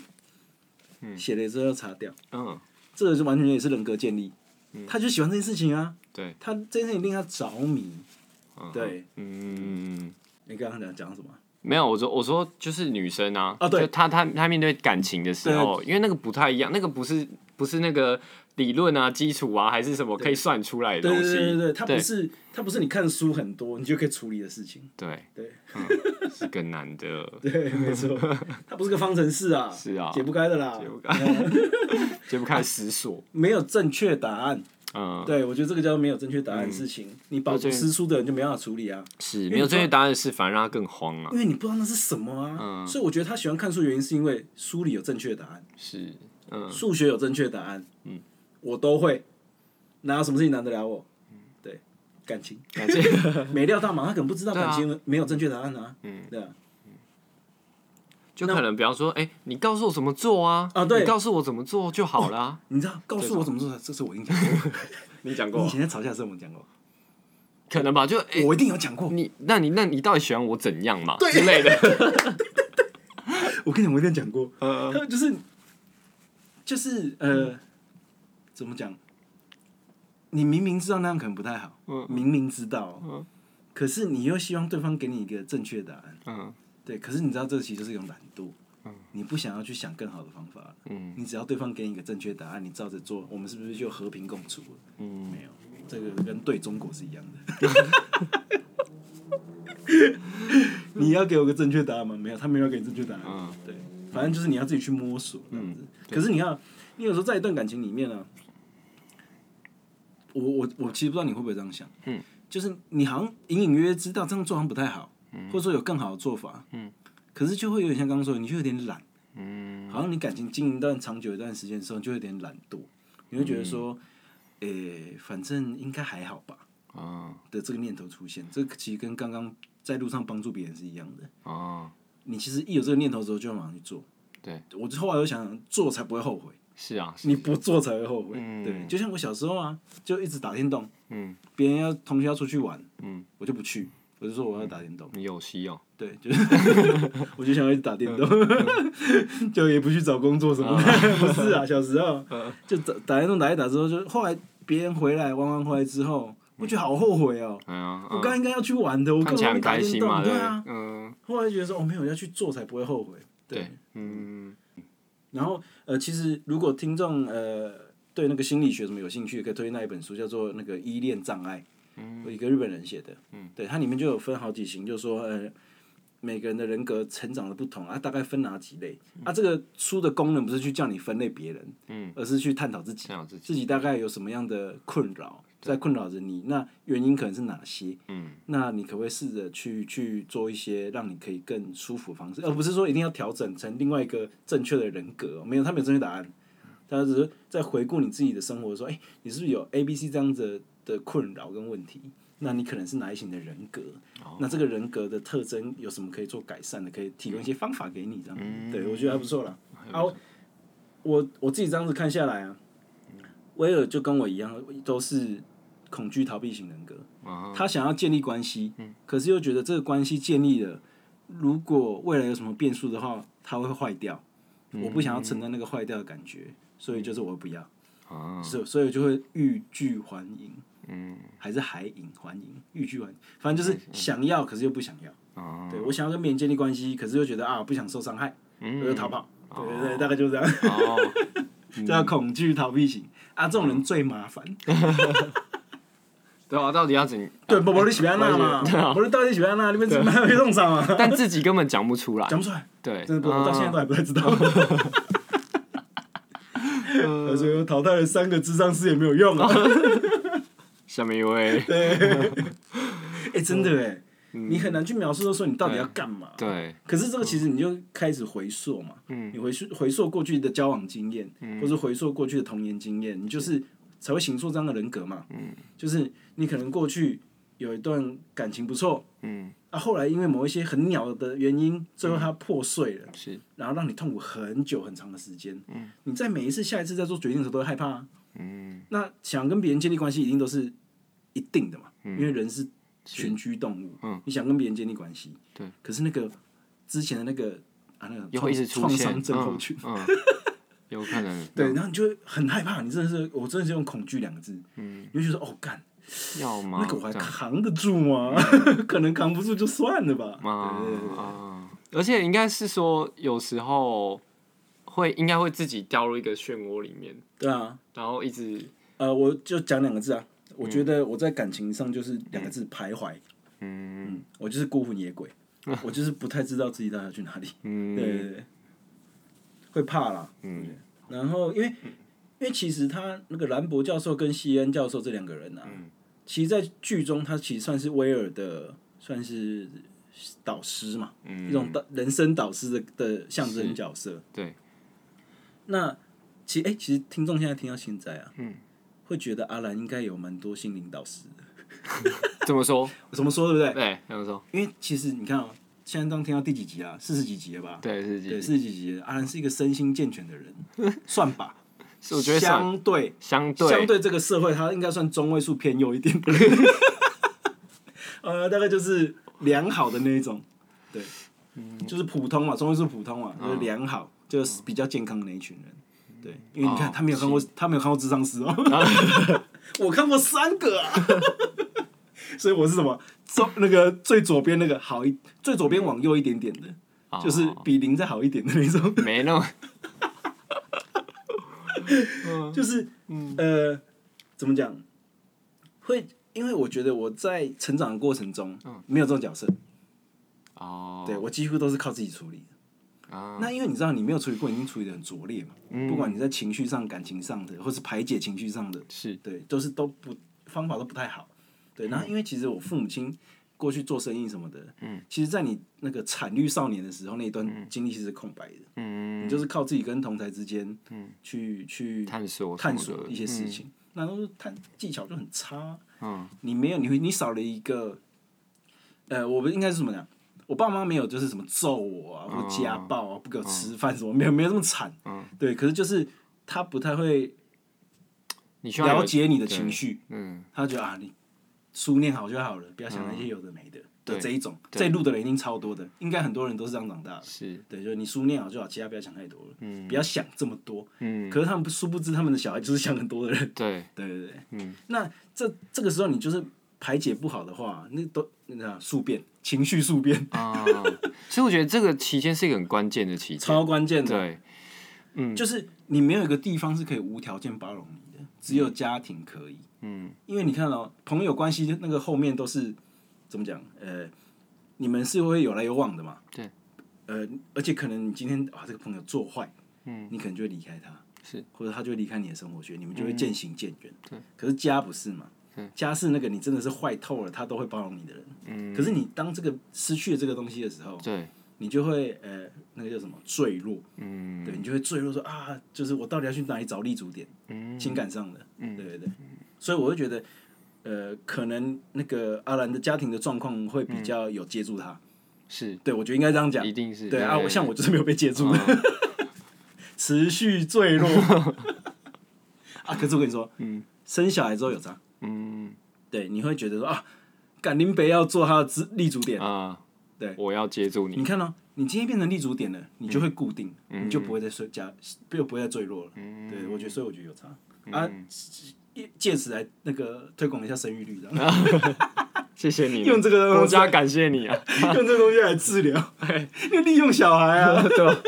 写了之后要擦掉，嗯这个就完全也是人格建立。他就喜欢这件事情啊，对，他这件事情令他着迷。嗯对，嗯。你刚刚讲讲什么？没有，我说我说就是女生啊，啊对她她面对感情的时候，因为那个不太一样，那个不是不是那个理论啊、基础啊，还是什么可以算出来的对东西，对对对对，它不是它不是你看书很多你就可以处理的事情。对。对。嗯 是更难的，对，没错，它不是个方程式啊，是啊。解不开的啦，解不开。解不开思索，没有正确答案。嗯，对，我觉得这个叫没有正确答案的事情，你饱读诗书的人就没办法处理啊，是没有正确答案的事，反而让他更慌啊。因，为你不知道那是什么啊。嗯。所以我觉得他喜欢看书，原因是因为书里有正确答案，是，嗯，数学有正确答案，嗯，我都会，哪有什么事情难得了我？对，感情。感情，没料到嘛，他可能不知道对啊。感情没有正确答案啊，嗯，对啊，就可能比方说，哎，你告诉我怎么做啊，啊对。你告诉我怎么做就好了啊，你知道，告诉我怎么做，这是我跟 你讲过，你讲你以前在吵架的时候我们讲过，可能吧，就哎，我一定有讲过，你那你那你到底喜欢我怎样嘛？对。之类的，我跟你讲，我一定讲过，嗯。就是就是呃，怎么讲？你明明知道那样可能不太好，嗯。明明知道，可是你又希望对方给你一个正确答案，嗯。对，可是你知道这其实就是一种懒惰，嗯。你不想要去想更好的方法，嗯。你只要对方给你一个正确答案，你照着做，我们是不是就和平共处了？嗯，没有，这个跟对中国是一样的。你要给我个正确答案吗？没有，他没有给你正确答案。嗯。对，反正就是你要自己去摸索这样子。可是你看，你有时候在一段感情里面呢、我我我其实不知道你会不会这样想，嗯，就是你好像隐隐约约知道这样做好像不太好，嗯或者说有更好的做法，嗯，可是就会有点像刚刚说的，你就有点懒，嗯好像你感情经营一段长久一段时间的时候，就有点懒惰，你会觉得说，诶、反正应该还好吧啊的这个念头出现，这个其实跟刚刚在路上帮助别人是一样的。啊，你其实一有这个念头之后，就要马上去做。对，我就后来又想想，做才不会后悔，是啊，你不做才会后悔。嗯。对，就像我小时候啊，就一直打电动，嗯。别人要同学要出去玩，嗯。我就不去，我就说我要打电动，你有戏哦，对，就是 我就想要一直打电动，就也不去找工作什么的，不是啊，小时候就打打电动打一打之后，就后来别人回来玩完回来之后，我觉得好后悔哦，我刚应该要去玩的，我根看起来很本没打电动，对对啊，嗯，后来觉得说哦没有要去做才不会后悔，对，嗯，然后呃，其实如果听众呃对那个心理学什么有兴趣，可以推荐那一本书，叫做那个《依恋障碍》，有一个日本人写的，对，它里面就有分好几型，就是说呃每个人的人格成长的不同啊，大概分哪几类啊？这个书的功能不是去叫你分类别人，嗯，而是去探讨自己，这样自己，自己大概有什么样的困扰在困扰着你，那原因可能是哪些？嗯，那你可不可以试着去去做一些让你可以更舒服的方式，而不是说一定要调整成另外一个正确的人格哦？没有，他没有正确答案，他只是在回顾你自己的生活，说，哎、你是不是有 A、B、C 这样子的困扰跟问题？那你可能是哪一型的人格？那这个人格的特征有什么可以做改善的？可以提供一些方法给你，这样，对我觉得还不错啦。啊，我我自己这样子看下来啊，威尔就跟我一样，都是恐惧逃避型人格。啊，他想要建立关系，可是又觉得这个关系建立了，如果未来有什么变数的话，他会坏掉。我不想要承担那个坏掉的感觉，所以就是我不要，啊，所以所以就会欲拒还迎，嗯，还是还迎还迎，欲拒还迎，反正就是想要，可是又不想要。啊，对我想要跟别人建立关系，可是又觉得啊不想受伤害，我就逃跑。对对对，大概就是这样，哦，叫恐惧逃避型。啊，这种人最麻烦。对啊，到底要怎？对，不不，你喜欢那嘛？不是到底喜欢那？你们怎么还会弄上啊？但自己根本讲不出来，讲不出来。对，真的不，我到现在都还不太知道。他说我淘汰了三个智商师也没有用啊！下面一位，对哎，真的哎，你很难去描述说你到底要干嘛。对，可是这个其实你就开始回溯嘛，你回溯回溯过去的交往经验，或是回溯过去的童年经验，你就是才会形塑这样的人格嘛。就是你可能过去有一段感情不错，嗯，啊，后来因为某一些很鸟的原因，最后它破碎了。是，然后让你痛苦很久很长的时间。嗯，你在每一次、下一次在做决定的时候都会害怕、啊。嗯，那想跟别人建立关系，一定都是一定的嘛，嗯因为人是群居动物。嗯，你想跟别人建立关系，对。可是那个之前的那个啊，那个又会一直创伤症候群，嗯，有可能，对，然后你就会很害怕，你真的是，我真的是用恐惧两个字，嗯，你就觉得哦，干，要吗？那个我还扛得住吗？可能扛不住就算了吧。啊！而且应该是说，有时候会应该会自己掉入一个漩涡里面，对啊，然后一直呃，我就讲两个字啊，我觉得我在感情上就是两个字徘徊。嗯我就是孤魂野鬼，我就是不太知道自己到底要去哪里。嗯。对对对，会怕啦。嗯然后因为因为其实他那个兰博教授跟西恩教授这两个人啊，嗯其实，在剧中他其实算是威尔的算是导师嘛，嗯一种导人生导师的的象征角色。对，那其实哎、其实听众现在听到现在啊，嗯会觉得阿兰应该有蛮多心灵导师的。这么说，怎么说 对不对？对，怎么说，因为其实你看哦、现在刚听到第几集啊？四十几集了吧？对，是对，是，四十几集了。阿兰是一个身心健全的人，算吧。是我觉得相对相对相对这个社会，他应该算中位数偏右一点的。呃，大概就是良好的那一种，对，就是普通嘛，中位数普通嘛，就是良好，就是比较健康的那一群人。对，因为你看哦他没有看过，他没有看过智商师哦，我看过三个啊，所以我是什么中那个最左边那个好一，最左边往右一点点的，就是哦比零再好一点的那种。没那么，就是嗯，呃，怎么讲？会因为我觉得我在成长的过程中，没有这种角色，哦，对我几乎都是靠自己处理的。啊，那因为你知道，你没有处理过，已经处理的很拙劣嘛。不管你在情绪上、感情上的，或是排解情绪上的，是，对，都是都不方法都不太好。对，然后因为其实我父母亲过去做生意什么的，嗯，其实，在你那个惨绿少年的时候，那一段经历其实是空白的，嗯，你就是靠自己跟同台之间，嗯，去去探索探索一些事，情，那都是探技巧就很差。嗯你没有，你会你少了一个，呃，我们应该是什么讲？我爸妈没有就是什么揍我啊，或家暴啊，不给我吃饭什么，没有没有这么惨。嗯对，可是就是他不太会了解你的情绪，嗯他觉得啊，你书念好就好了，不要想那些有的没的。的对这一种，对这一路的人一定超多的，应该很多人都是这样长大的。是，对，就是你书念好就好，其他不要想太多了，嗯不要想这么多。嗯，可是他们殊不知，他们的小孩就是想很多的人。对，对对对，嗯，那这这个时候你就是排解不好的话，那都那叫宿便，情绪宿便，啊，所以我觉得这个期间是一个很关键的期间，超关键的。对，嗯就是你没有一个地方是可以无条件包容你的，只有家庭可以。嗯，因为你看哦，朋友关系那个后面都是怎么讲？呃，你们是会有来有往的嘛。对。呃，而且可能你今天啊这个朋友做坏，嗯，你可能就会离开他，是，或者他就会离开你的生活圈，你们就会渐行渐远。对。可是家不是嘛？家是那个你真的是坏透了，他都会包容你的人。嗯，可是你当这个失去了这个东西的时候，对，你就会呃那个叫什么坠落，嗯，对你就会坠落说啊，就是我到底要去哪里找立足点？嗯，情感上的，对对对，所以我会觉得，呃，可能那个阿兰的家庭的状况会比较有接住他，是，对我觉得应该这样讲。一，定是，对啊，我像我就是没有被接住，嗯 持续坠落，啊，可是我跟你说，嗯，生小孩之后有差，嗯。对，你会觉得说啊，敢林北要做他的支立足点，啊，对。我要接住你，你看哦，你今天变成立足点了，你就会固定，你就不会再睡加，又不会再坠落了，对我觉得，所以我觉得有差。啊，借此来那个推广一下生育率，这样。谢谢你，用这个东西国家感谢你啊，用这个东西来治疗，就利用小孩啊。对吧？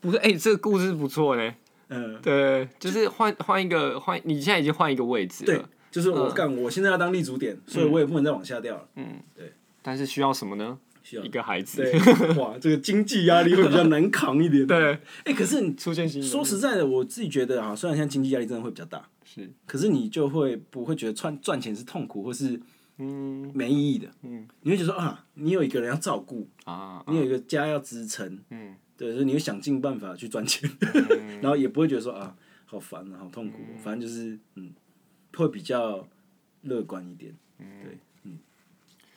不是，哎，这个故事不错呢，嗯，对，就是换换一个换，你现在已经换一个位置对了，，就是我干，我现在要当立足点，所以我也不能再往下掉了。嗯，对。但是需要什么呢？需要。一个孩子，对，哇，这个经济压力会比较难扛一点。对，哎，可是你出现新的说实在的，我自己觉得啊，虽然现在经济压力真的会比较大，是，可是你就会不会觉得赚赚钱是痛苦或是嗯。没意义的？嗯。你会觉得说啊，你有一个人要照顾，啊，你有一个家要支撑，嗯。对，所以你会想尽办法去赚钱，然后也不会觉得说啊，好烦啊，好痛苦。哦，反正就是嗯，会比较乐观一点。对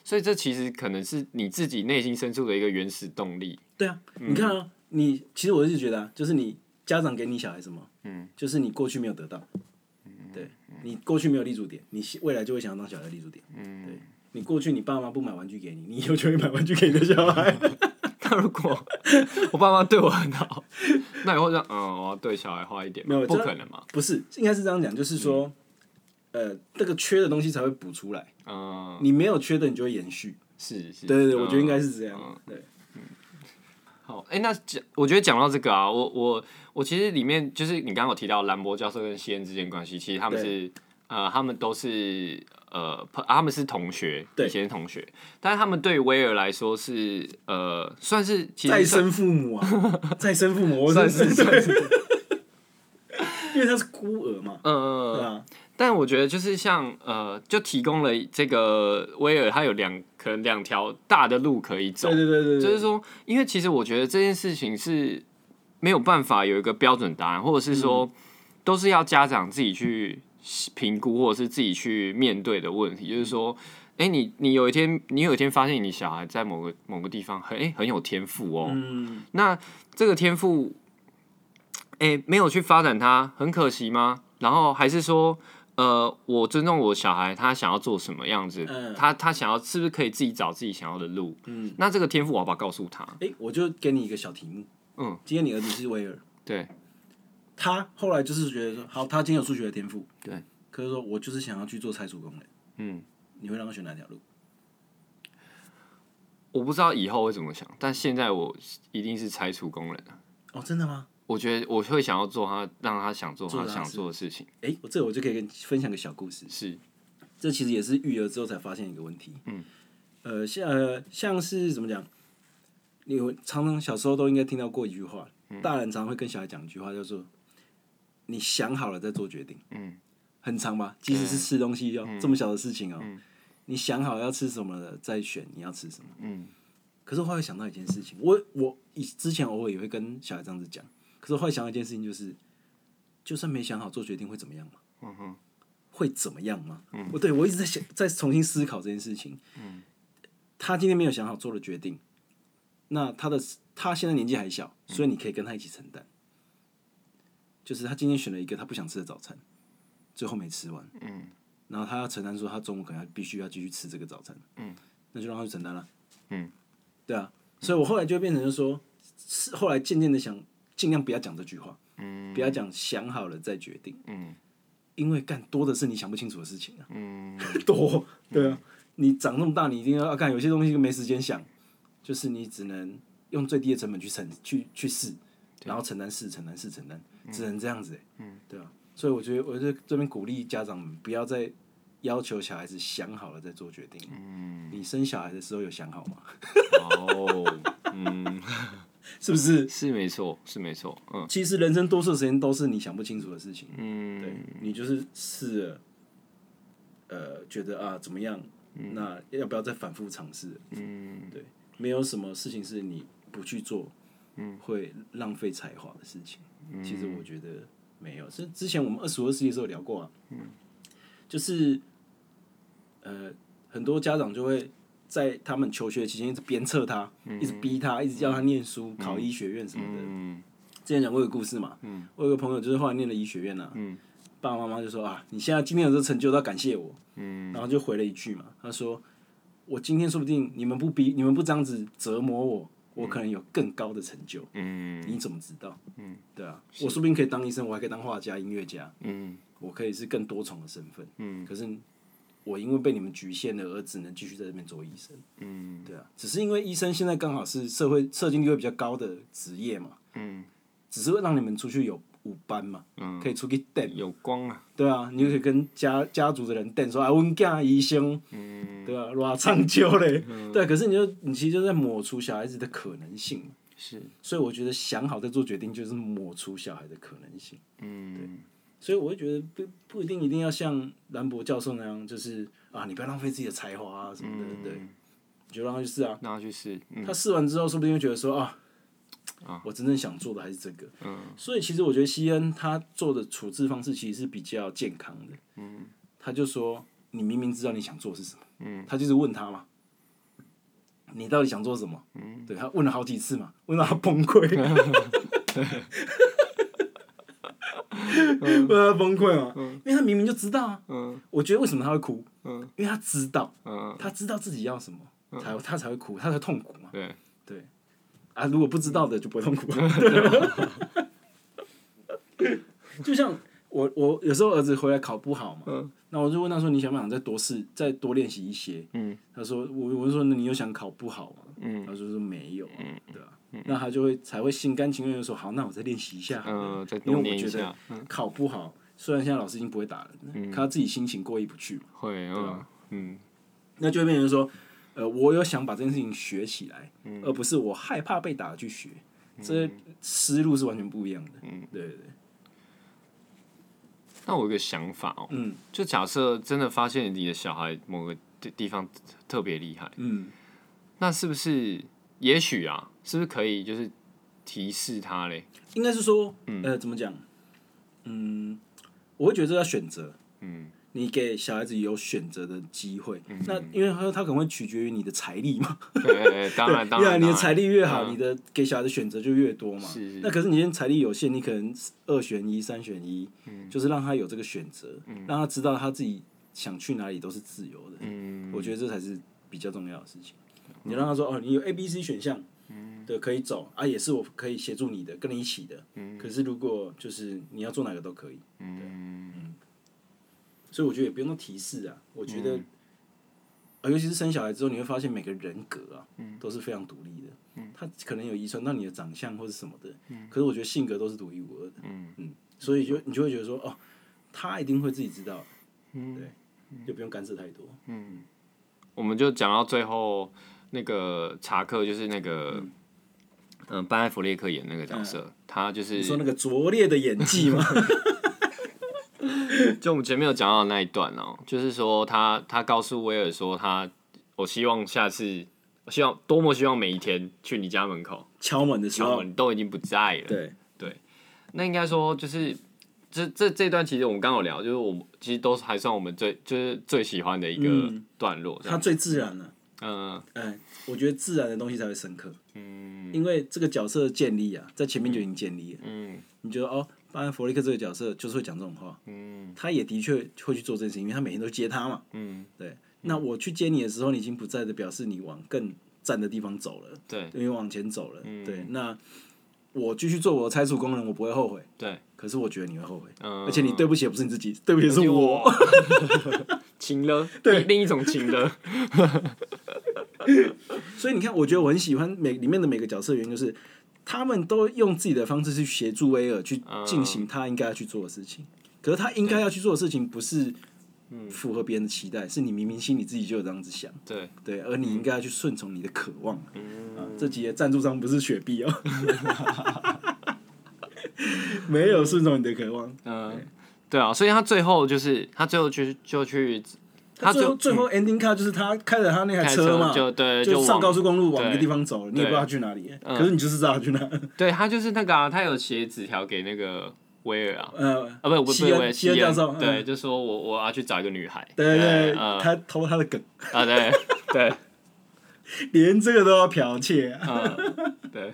所以这其实可能是你自己内心深处的一个原始动力，对啊，你看啊，你其实我一直觉得啊，就是你家长给你小孩什么，嗯，就是你过去没有得到，对你过去没有立足点，你未来就会想要当小孩的立足点，嗯对你过去你爸妈不买玩具给你，你以后就会买玩具给你的小孩。那如果我爸妈对我很好，那以后就嗯，我要对小孩花一点嘛，没有这不可能嘛，不是，应该是这样讲，就是说，呃，这个缺的东西才会补出来，嗯，你没有缺的，你就会延续。是是，对对对，我觉得应该是。是这样。对，好，哎、那讲，我觉得讲到这个啊，我我我其实里面就是你刚刚有提到兰博教授跟西恩之间关系，其实他们是呃，他们都是呃，他们是同学，以前是同学，但是他们对于威尔来说是呃，算是其实再生父母啊，再生父母，我算是是算是，因为他是孤儿嘛，呃，对啊，但我觉得就是像呃，就提供了这个威尔，他有两可能两条大的路可以走，对对对对，对就是说，因为其实我觉得这件事情是没有办法有一个标准答案，或者是说都是要家长自己去评估，或者是自己去面对的问题。就是说，哎、你你有一天你有一天发现你小孩在某个某个地方很哎、很有天赋哦，嗯，那这个天赋，哎、没有去发展它，很可惜吗？然后还是说，呃，我尊重我小孩，他想要做什么样子，嗯他他想要是不是可以自己找自己想要的路？嗯，那这个天赋我要不要告诉他？哎，我就给你一个小题目，嗯，今天你儿子是威尔，对，他后来就是觉得说，好，他今天有数学的天赋，对，可是说我就是想要去做拆除工人，嗯，你会让他选哪条路？我不知道以后会怎么想，但现在我一定是拆除工人了。哦，真的吗？我觉得我会想要做他，让他想做他想做的事情。哎，我这我就可以跟你分享个小故事，是，这其实也是育儿之后才发现一个问题。嗯，呃，像呃像是怎么讲？你有常常小时候都应该听到过一句话，嗯大人常会跟小孩讲一句话，叫做“你想好了再做决定”。嗯，很长吧？即使是吃东西哦，这么小的事情哦，嗯你想好要吃什么了再选你要吃什么。嗯可是我后来想到一件事情，我我以之前偶尔也会跟小孩这样子讲，可是我后来想到一件事情，就是就算没想好做决定会怎么样嘛？嗯哼，会怎么样吗？我对我一直在想，在重新思考这件事情。嗯他今天没有想好做了决定，那他的他现在年纪还小，所以你可以跟他一起承担。就是他今天选了一个他不想吃的早餐，最后没吃完，嗯然后他要承担说他中午可能要必须要继续吃这个早餐，嗯那就让他去承担了。嗯，对啊，所以我后来就变成就是说，是后来渐渐的想尽量不要讲这句话，嗯。不要讲想好了再决定，嗯。因为干多的是你想不清楚的事情啊，嗯。多，对啊，你长那么大，你一定要干，有些东西没时间想，就是你只能用最低的成本去承去去试，然后承担试承担试承担，只能这样子、欸，嗯，对啊，所以我觉得我在这边鼓励家长们不要再要求小孩子想好了再做决定，嗯，你生小孩的时候有想好吗？哦，嗯，是不是？是没错，是没错，嗯。其实人生多数时间都是你想不清楚的事情，嗯。对嗯你就是试了，呃，觉得啊怎么样，那要不要再反复尝试？嗯。对，没有什么事情是你不去做，嗯，会浪费才华的事情。其实我觉得没有，是之前我们二十五二十一的时候聊过啊，嗯，就是呃，很多家长就会在他们求学期间一直鞭策他，一直逼他，一直叫他念书、考医学院什么的。嗯。之前讲过一个故事嘛，我有个朋友就是后来念了医学院啊，嗯。爸爸妈妈就说啊，你现在今天有这成就都要感谢我，嗯。然后就回了一句嘛，他说我今天说不定你们不逼你们不这样子折磨我，我可能有更高的成就，嗯。你怎么知道？嗯，对啊，我说不定可以当医生，我还可以当画家、音乐家，嗯。我可以是更多重的身份，嗯。可是我因为被你们局限了，而只能继续在这边做医生，嗯。对啊，只是因为医生现在刚好是社会社经地位比较高的职业嘛，嗯。只是会让你们出去有舞班嘛，嗯，可以出去等。有光啊，对啊，你就可以跟家家族的人等说啊，阮囝医生，嗯。对啊，偌长久嘞，对啊，可是你就你其实就在抹除小孩子的可能性，是，所以我觉得想好再做决定，就是抹除小孩的可能性。嗯所以我会觉得不不一定一定要像兰博教授那样，就是啊，你不要浪费自己的才华啊什么的，对，你就让他去试啊。让他去试，嗯。他试完之后，说不定会觉得说啊，啊。我真正想做的还是这个。嗯。所以其实我觉得西恩他做的处置方式其实是比较健康的。嗯。他就说：“你明明知道你想做是什么，嗯。他就是问他嘛，你到底想做什么？嗯。对他问了好几次嘛，问到他崩溃，问到他崩溃嘛，因为他明明就知道啊。嗯。我觉得为什么他会哭？嗯。因为他知道，嗯，他知道自己要什么，才他才会哭，他才痛苦嘛。对，啊，如果不知道的就不会痛苦。就像我我有时候儿子回来考不好嘛，嗯那我就问他说：“你想不想再多试，再多练习一些？”嗯他说：“我我就说，那你又想考不好吗？”嗯他说说没有、啊，对吧、那他就会才会心甘情愿的说：“好，那我再练习一下好了。嗯，再因多为我觉得考不好，虽然现在老师已经不会打人了，可他自己心情过意不去嘛，会，嗯嗯那就会变成说，呃，我有想把这件事情学起来，嗯而不是我害怕被打去学，这思路是完全不一样的。嗯，对对对，那我有一个想法哦，嗯就假设真的发现你的小孩某个地地方特别厉害，嗯，那是不是也许啊，是不是可以就是提示他嘞？应该是说，呃，怎么讲？嗯，我会觉得这要选择。嗯你给小孩子有选择的机会，那因为他他可能会取决于你的财力嘛，对，当然当然，你的财力越好，嗯。你的给小孩的选择就越多嘛。是那可是你今天财力有限，你可能二选一、三选一，嗯。就是让他有这个选择，让他知道他自己想去哪里都是自由的。嗯。我觉得这才是比较重要的事情。你让他说哦，你有 A、B、C 选项，嗯。对，可以走啊，也是我可以协助你的，跟你一起的。嗯。可是如果就是你要做哪个都可以，嗯所以我觉得也不用那提示啊。我觉得，啊，尤其是生小孩之后，你会发现每个人格啊，都是非常独立的。嗯他可能有遗传到你的长相或者什么的，嗯可是我觉得性格都是独一无二的。嗯所以就你就会觉得说，哦，他一定会自己知道，嗯对，就不用干涉太多。嗯我们就讲到最后那个查克，就是那个嗯班艾弗列克演那个角色，他就是你说那个拙劣的演技吗？就我们前面有讲到的那一段哦、就是说他他告诉威尔说他，我希望下次，我希望多么希望每一天去你家门口。敲门的时候，敲门，都已经不在了。对。对，那应该说就是这这这段其实我们刚刚有聊，就是我们其实都还算我们最就是最喜欢的一个嗯。段落。这样。他最自然了。嗯。哎，我觉得自然的东西才会深刻，嗯。因为这个角色的建立啊，在前面就已经建立了。嗯。你觉得哦，巴恩弗利克这个角色就是会讲这种话，嗯他也的确会去做这件事情，因为他每天都接他嘛。嗯对那我去接你的时候，你已经不在的，表示你往更站的地方走了，对因为往前走了。嗯对，那我继续做我的拆除功能，我不会后悔。对，可是我觉得你会后悔，嗯，而且你对不起的不是你自己，对不起是我。我，情了，对另另一种情了，所以你看，我觉得我很喜欢每里面的每个角色，原因就是他们都用自己的方式去协助威尔去进行他应该要去做的事情。可是他应该要去做的事情，不是符合别人的期待，是你明明心里自己就有这样子想，对，对，而你应该要去顺从你的渴望。啊，这集的赞助商不是雪碧哦，没有顺从你的渴望。嗯，对啊，所以他最后就是他最后就就去，他最后最后 ending cut 就是他开着他那台车嘛，就对就上高速公路往一个地方走了，你也不知道他去哪里，可是你就是知道他去哪。对他就是那个啊，他有写纸条给那个威尔啊，呃，啊不不不西恩教授对，嗯就说我我要去找一个女孩，对对他偷他的梗，啊对对，连这个都要剽窃啊，嗯对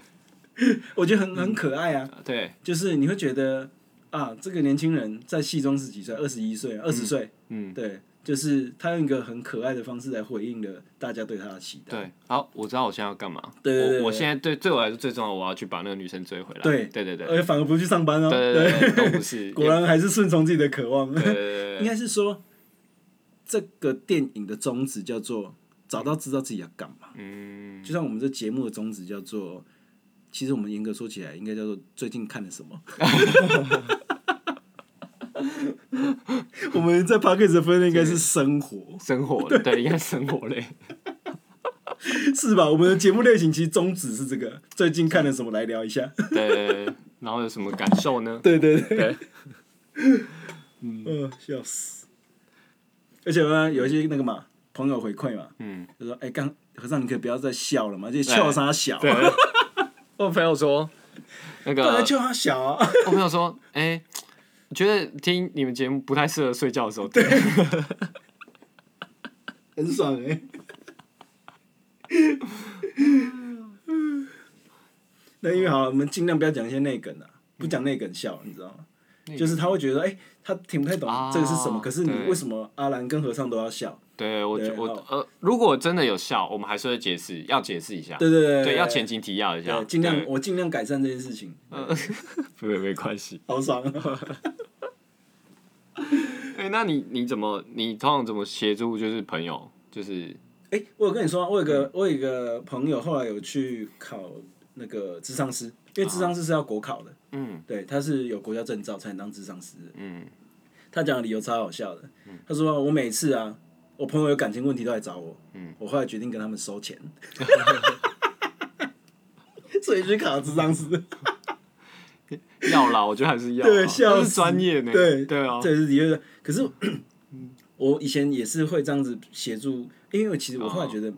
我觉得很很可爱啊。对，就是你会觉得啊，这个年轻人在戏中是几岁？二十一岁，二十岁，嗯对，就是他用一个很可爱的方式来回应了大家对他的期待。对，好，我知道我现在要干嘛。对对对我我现在对对我来说最重要，我要去把那个女生追回来。对对对对反而不去上班哦。对对对，都不是。果然还是顺从自己的渴望。对对对应该是说，这个电影的宗旨叫做找到知道自己要干嘛。嗯，就像我们这节目的宗旨叫做，其实我们严格说起来，应该叫做最近看了什么。我们在 p a c k a g e 的分类应该是生活，生活的对，应该生活类。是吧？我们的节目类型其实宗旨是这个，最近看了什么来聊一下。对然后有什么感受呢？对对对，对，嗯，笑死。而且呢，有一些那个嘛，朋友回馈嘛，嗯，就说：“哎、刚和尚，你可以不要再笑了嘛，这笑啥小？对。我朋友说，那个笑他小啊。我朋友说，哎，我觉得听你们节目不太适合睡觉的时候听。很爽哎、那因为好，我们尽量不要讲一些内梗啊，不讲内梗笑，你知道吗？就是他会觉得，哎、他听不太懂啊这个是什么，可是你为什么阿兰跟和尚都要笑？对我对我呃，如果真的有效，我们还是会解释，要解释一下。对对对对，要前情提要一下，，尽量我尽量改善这件事情，不 没没关系。好爽。哎、那你你怎么你通常怎么协助就是朋友就是哎、我有跟你说啊，我有个我有一个朋友，后来有去考那个智商师，因为智商师是要国考的，嗯对，他是有国家证照才能当智商师。嗯他讲的理由超好笑的，他说我每次啊，我朋友有感情问题都来找我，嗯。我后来决定跟他们收钱，所以去考智商师，要啦，我觉得还是要啊，对笑那是死专业呢，对对啊，这是的确的。可是 我以前也是会这样子协助，因为其实我后来觉得，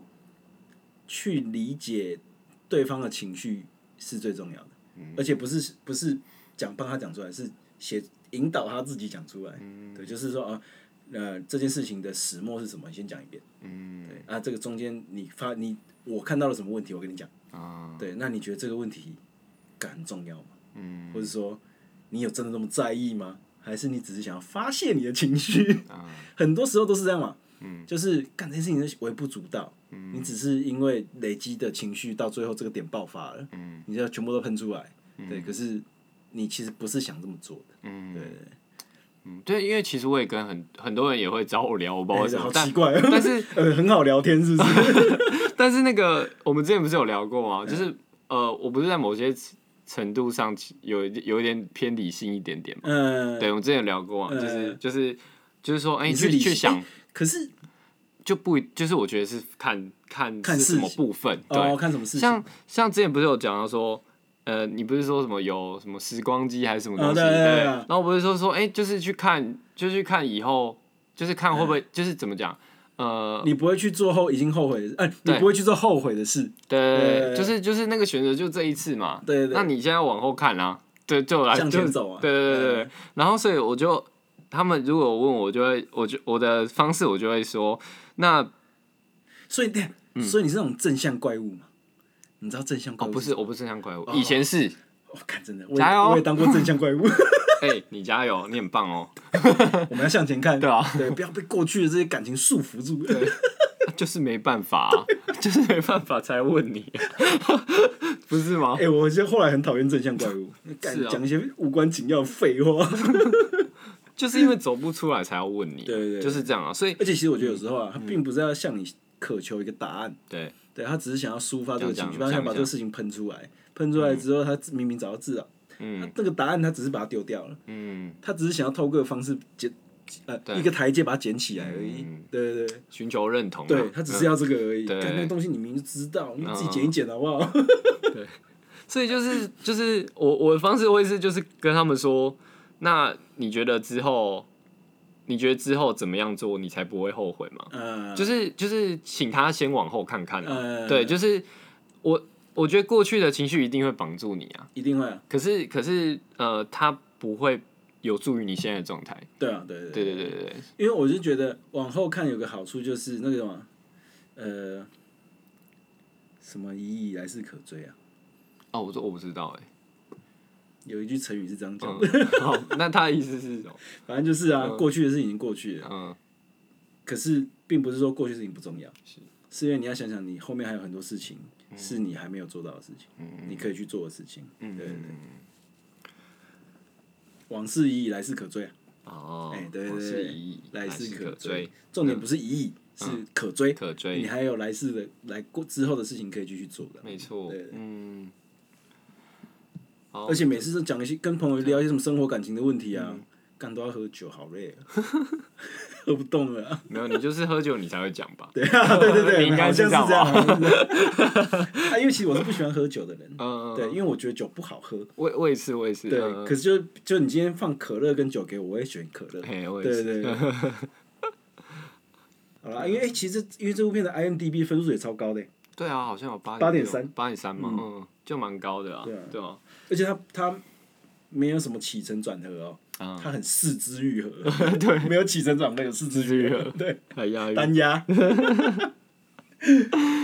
去理解对方的情绪是最重要的，而且不是不是讲帮他讲出来，是写引导他自己讲出来。对，就是说啊，呃，这件事情的始末是什么？你先讲一遍。嗯对啊，这个中间你发你我看到了什么问题，我跟你讲。啊对，那你觉得这个问题感很重要吗？嗯或者说你有真的那么在意吗？还是你只是想要发泄你的情绪？啊 很多时候都是这样嘛。嗯就是干这件事情是微不足道，嗯你只是因为累积的情绪到最后这个点爆发了，嗯你就要全部都喷出来。对，可是你其实不是想这么做的。嗯对嗯，对，因为其实我也跟很很多人也会找我聊，我不知道为什么，哎好但奇怪哦。但是 呃，很好聊天，是不是？但是那个我们之前不是有聊过吗？就是呃，我不是在某些程度上有一有一点偏理性一点点嘛。嗯，对，我们之前有聊过啊，就是呃就是就是说，哎，你去去想哎，可是就不就是我觉得是看看看是什么部分，哦，对，看什么事情？像像之前不是有讲到说。呃，你不是说什么有什么时光机还是什么东西？哦对对对对然后不是说说，哎、就是去看，就是去看以后，就是看会不会，就是怎么讲？呃，你不会去做后已经后悔的，哎，你不会去做后悔的事。对对就是就是那个选择就这一次嘛。对对对那你现在往后看啊，对，就来向前走啊对对对对。然后所以我就，他们如果问我，我就会，我就我的方式，我就会说，那所以，对，所以你是那种正向怪物嘛？你知道正向怪物哦，物？不是，我不是正向怪物，以前是，我看真的，我也当过正向怪物。哎、你加油，你很棒哦。我们要向前看，对啊，对，不要被过去的这些感情束缚住。就是没办法、啊，就是没办法才问你，不是吗？哎、我现在后来很讨厌正向怪物，讲一些无关紧要的废话。就是因为走不出来才要问你，对对对就是这样啊。所以而且其实我觉得有时候啊，他并不是要向你渴求一个答案，对，对他只是想要抒发这个情绪，他想把这个事情喷出来，喷出来之后，他明明找到字了，嗯。他那个答案他只是把它丢掉了，嗯，他只是想要透过方式捡，呃，一个台阶把它捡起来而已。嗯。对对对，寻求认同啊，对他只是要这个而已。但那个东西你明明就知道，你自己捡一捡好不好？所以就是就是我我的方式会是就是跟他们说，那你觉得之后，你觉得之后怎么样做，你才不会后悔吗？嗯，就是就是请他先往后看看啊，呃对，就是我我觉得过去的情绪一定会绑住你啊，一定会啊，可是可是呃，他不会有助于你现在的状态，对啊，对对对。对对对对，因为我就觉得往后看有个好处就是那个什么，呃，什么意义来是可追啊，哦，我说我不知道哎、有一句成语是这样讲。的，嗯，好，那他的意思是什么？反正就是啊，过去的事情已经过去了，嗯，可是并不是说过去的事情不重要，是。因为你要想想你后面还有很多事情是你还没有做到的事情，你可以去做的事情，对对对。往事已矣来世可追啊，哦，哎对对我对来势势可追，重点不是一亿，是可追，可追。你，还有来世的来过之后的事情可以继续做的。没错。对，嗯，好而且每次都讲一些跟朋友聊一些什么生活感情的问题嗯。啊，干都要喝酒，好累啊，喝不动了。啊。没有，你就是喝酒你才会讲吧？对啊，对对对，应该是是这样 啊，因为其实我是不喜欢喝酒的人，嗯，对，因为我觉得酒不好喝。我我也是，我也是，对，嗯可是就就你今天放可乐跟酒给我，我也选可乐。嘿，我也是，对对。对。好啦，因为哎，其实因为这部片的 IMDB 分数也超高的，对啊，好像有八八点三。八点三嘛，嗯，就蛮高的啊，对啊。对啊，而且他他没有什么起承转合哦，啊，他很四肢愈合，对，没有起承转合，有四肢愈合，对，还押韵，单压，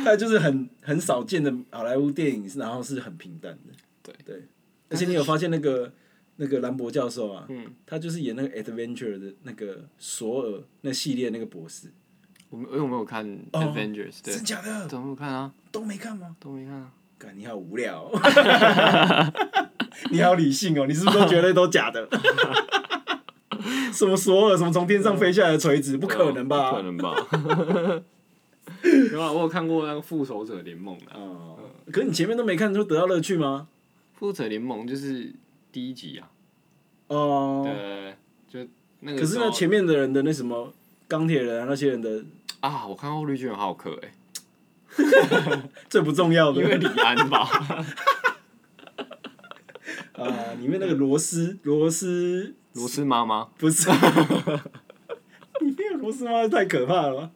他就是很很少见的好莱坞电影，然后是很平淡的，对。对，而且你有发现那个那个兰博教授啊，嗯。他就是演那个 Adventure 的那个索尔那系列那个博士，我们我有没有看哦 Avengers？对。真，假的？都没有看啊，都没看吗？都没看啊，干，你好无聊哦、你好理性哦、你是不是都觉得都假的？什么索尔，什么从天上飞下来的锤子，不可能吧？不可能吧？有啊，我有看过那个复仇者联盟啊，哦，可是你前面都没看，就得到乐趣吗？复仇者联盟就是第一集啊，哦，对，就那个可是那前面的人的那什么钢铁人啊，那些人的啊，我看过绿巨人浩克哎，最不重要的。因为李安吧，啊，里面那个罗斯，罗斯罗斯妈妈，不是，里面有罗斯妈太可怕了。吧，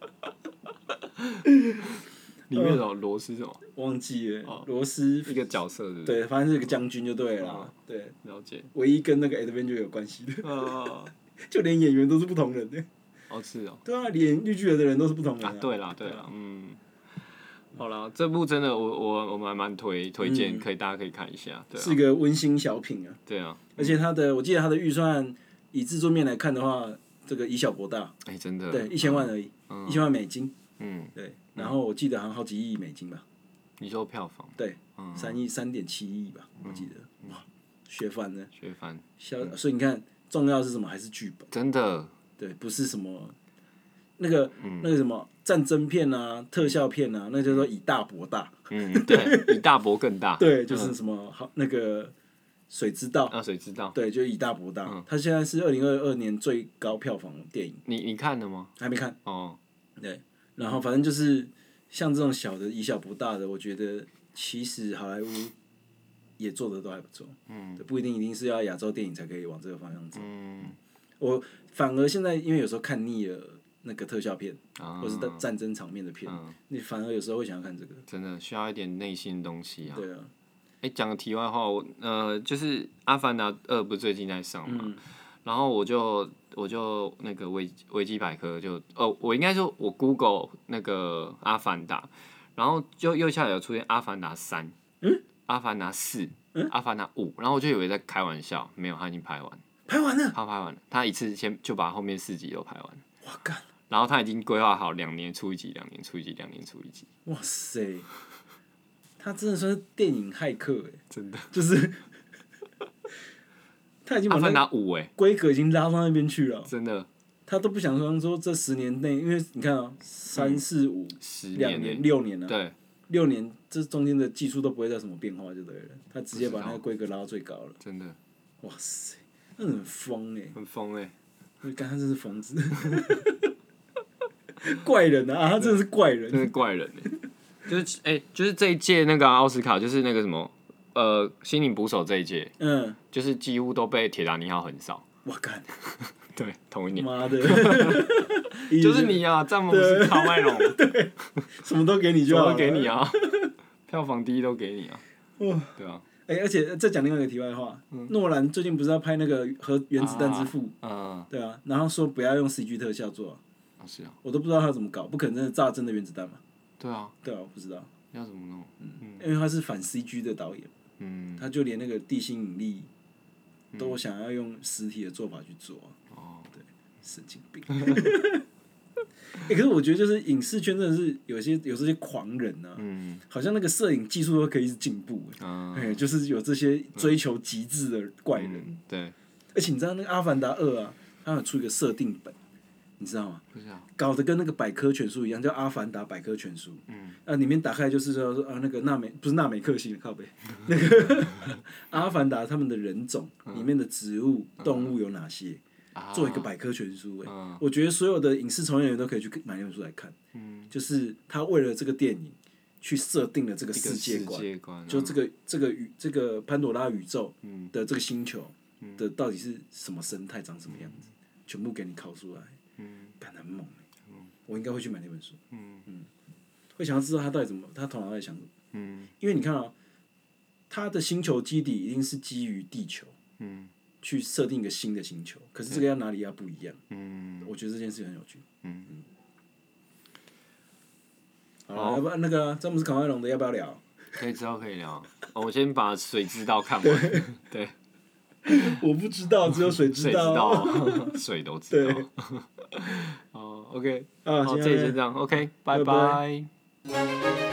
里面有罗斯什么？忘记了。哦。罗斯，一个角色？对，反正是个将军就对了。对，了解。唯一跟那个 Adventure 有关系的，啊，就连演员都是不同人的。哦是哦，对啊，演绿巨人的人都是不同人啊。对啦对啊啦，嗯，好啦，这部真的我我我蛮蛮推推荐，嗯。可以大家可以看一下，对是啊个温馨小品啊。对啊，而且它的，我记得它的预算以制作面来看的话，这个以小博大，哎真的，对，一千万而已，嗯。一千万美金，嗯，对。然后我记得好像好几亿美金吧，你说票房？对，嗯。三亿三点七亿吧，我记得。哇，学翻了，学翻，销，所以你看，重要是什么？还是剧本，真的，对，不是什么那个嗯那个什么战争片啊、特效片啊，那叫做以大博大。嗯，对，以大博更大，对，就是什么好那个水之道，啊，水之道？对，就以大博大。嗯它现在是二零二二年最高票房的电影，你你看了吗？还没看。哦，对，然后反正就是像这种小的以小博大的，我觉得其实好莱坞也做的都还不错。嗯，不一定一定是要亚洲电影才可以往这个方向走。嗯，我反而现在因为有时候看腻了那个特效片，啊。或是战战争场面的片，嗯。你反而有时候会想要看这个。真的需要一点内心的东西啊。对啊，哎，讲个题外话，我呃，就是《阿凡达二》不是最近在上嘛，嗯。然后我就我就那个维维基百科就哦，我应该说我 Google 那个《阿凡达》，然后就右下角有出现《阿凡达三》，嗯，《阿凡达四》，《嗯阿凡达五》，然后我就以为在开玩笑，没有，他已经拍完，拍完了，他拍完了，他一次先就把后面四集都拍完了，哇干，然后他已经规划好两年出一集，两年出一集，两年出一集，哇塞，他真的算是电影骇客哎，真的。就是 他已经把阿凡那五哎，规格已经拉到那边去了，真的。他都不想说说这十年内，因为你看啊，三四五十两年年，六年了、对，六年这中间的技术都不会再什么变化就对了，他直接把那个规格拉到最高了，真的。哇塞，那很疯哎、很疯哎，我干他真是疯子，怪人啊，他真的是怪人真，是怪人哎。就是哎、就是这一届那个啊奥斯卡，就是那个什么呃，心灵捕手这一届，嗯，就是几乎都被铁达尼号横扫。我干，对，同一年，妈的，就是你啊，詹姆斯卡麦隆，什么都给你就好了什么都给你啊，票房第一都给你啊，哇对啊，哎、而且再讲另外一个题外话，诺兰最近不是要拍那个《核原子弹之父》啊，对啊，然后说不要用 CG 特效做啊、啊是啊，我都不知道他怎么搞，不可能真的炸真的原子弹嘛？对啊，对啊，我不知道，要怎么弄？因为他是反 CG 的导演，嗯，他就连那个地心引力都想要用实体的做法去做啊。哦，对，神经病。欸、可是我觉得就是影视圈真的是有些有这些狂人啊，嗯。好像那个摄影技术都可以进步、欸，嗯哎、就是有这些追求极致的怪人。嗯，对，而且你知道那个《阿凡达二》啊，它有出一个设定本，你知道吗？搞得跟那个百科全书一样，叫《阿凡达百科全书》。嗯，啊，里面打开就是说说啊，那个纳美不是纳美克星的靠背，那个阿凡达他们的人种里面的植物、动物有哪些，啊做一个百科全书、欸。嗯。我觉得所有的影视从业人员都可以去买那本书来看。嗯，就是他为了这个电影去设定了这个世界观，就这个这个宇这个潘多拉宇宙嗯。的这个星球的到底是什么生态，长什么样子，全部给你考出来，嗯。感很猛欸。我应该会去买那本书，嗯。会想要知道他到底怎么，他头脑在想什么。嗯。因为你看啊，他的星球基底一定是基于地球。嗯去设定一个新的星球，可是这个要哪里要不一样？嗯，我觉得这件事很有趣。嗯，好了，要不然那个詹姆斯卡麦隆的要不要聊？可以之后可以聊。哦我先把《水知道》看完，对，我不知道，只有水知道。水都知道。哦，OK，啊，好，这里先这样，OK，拜拜拜拜。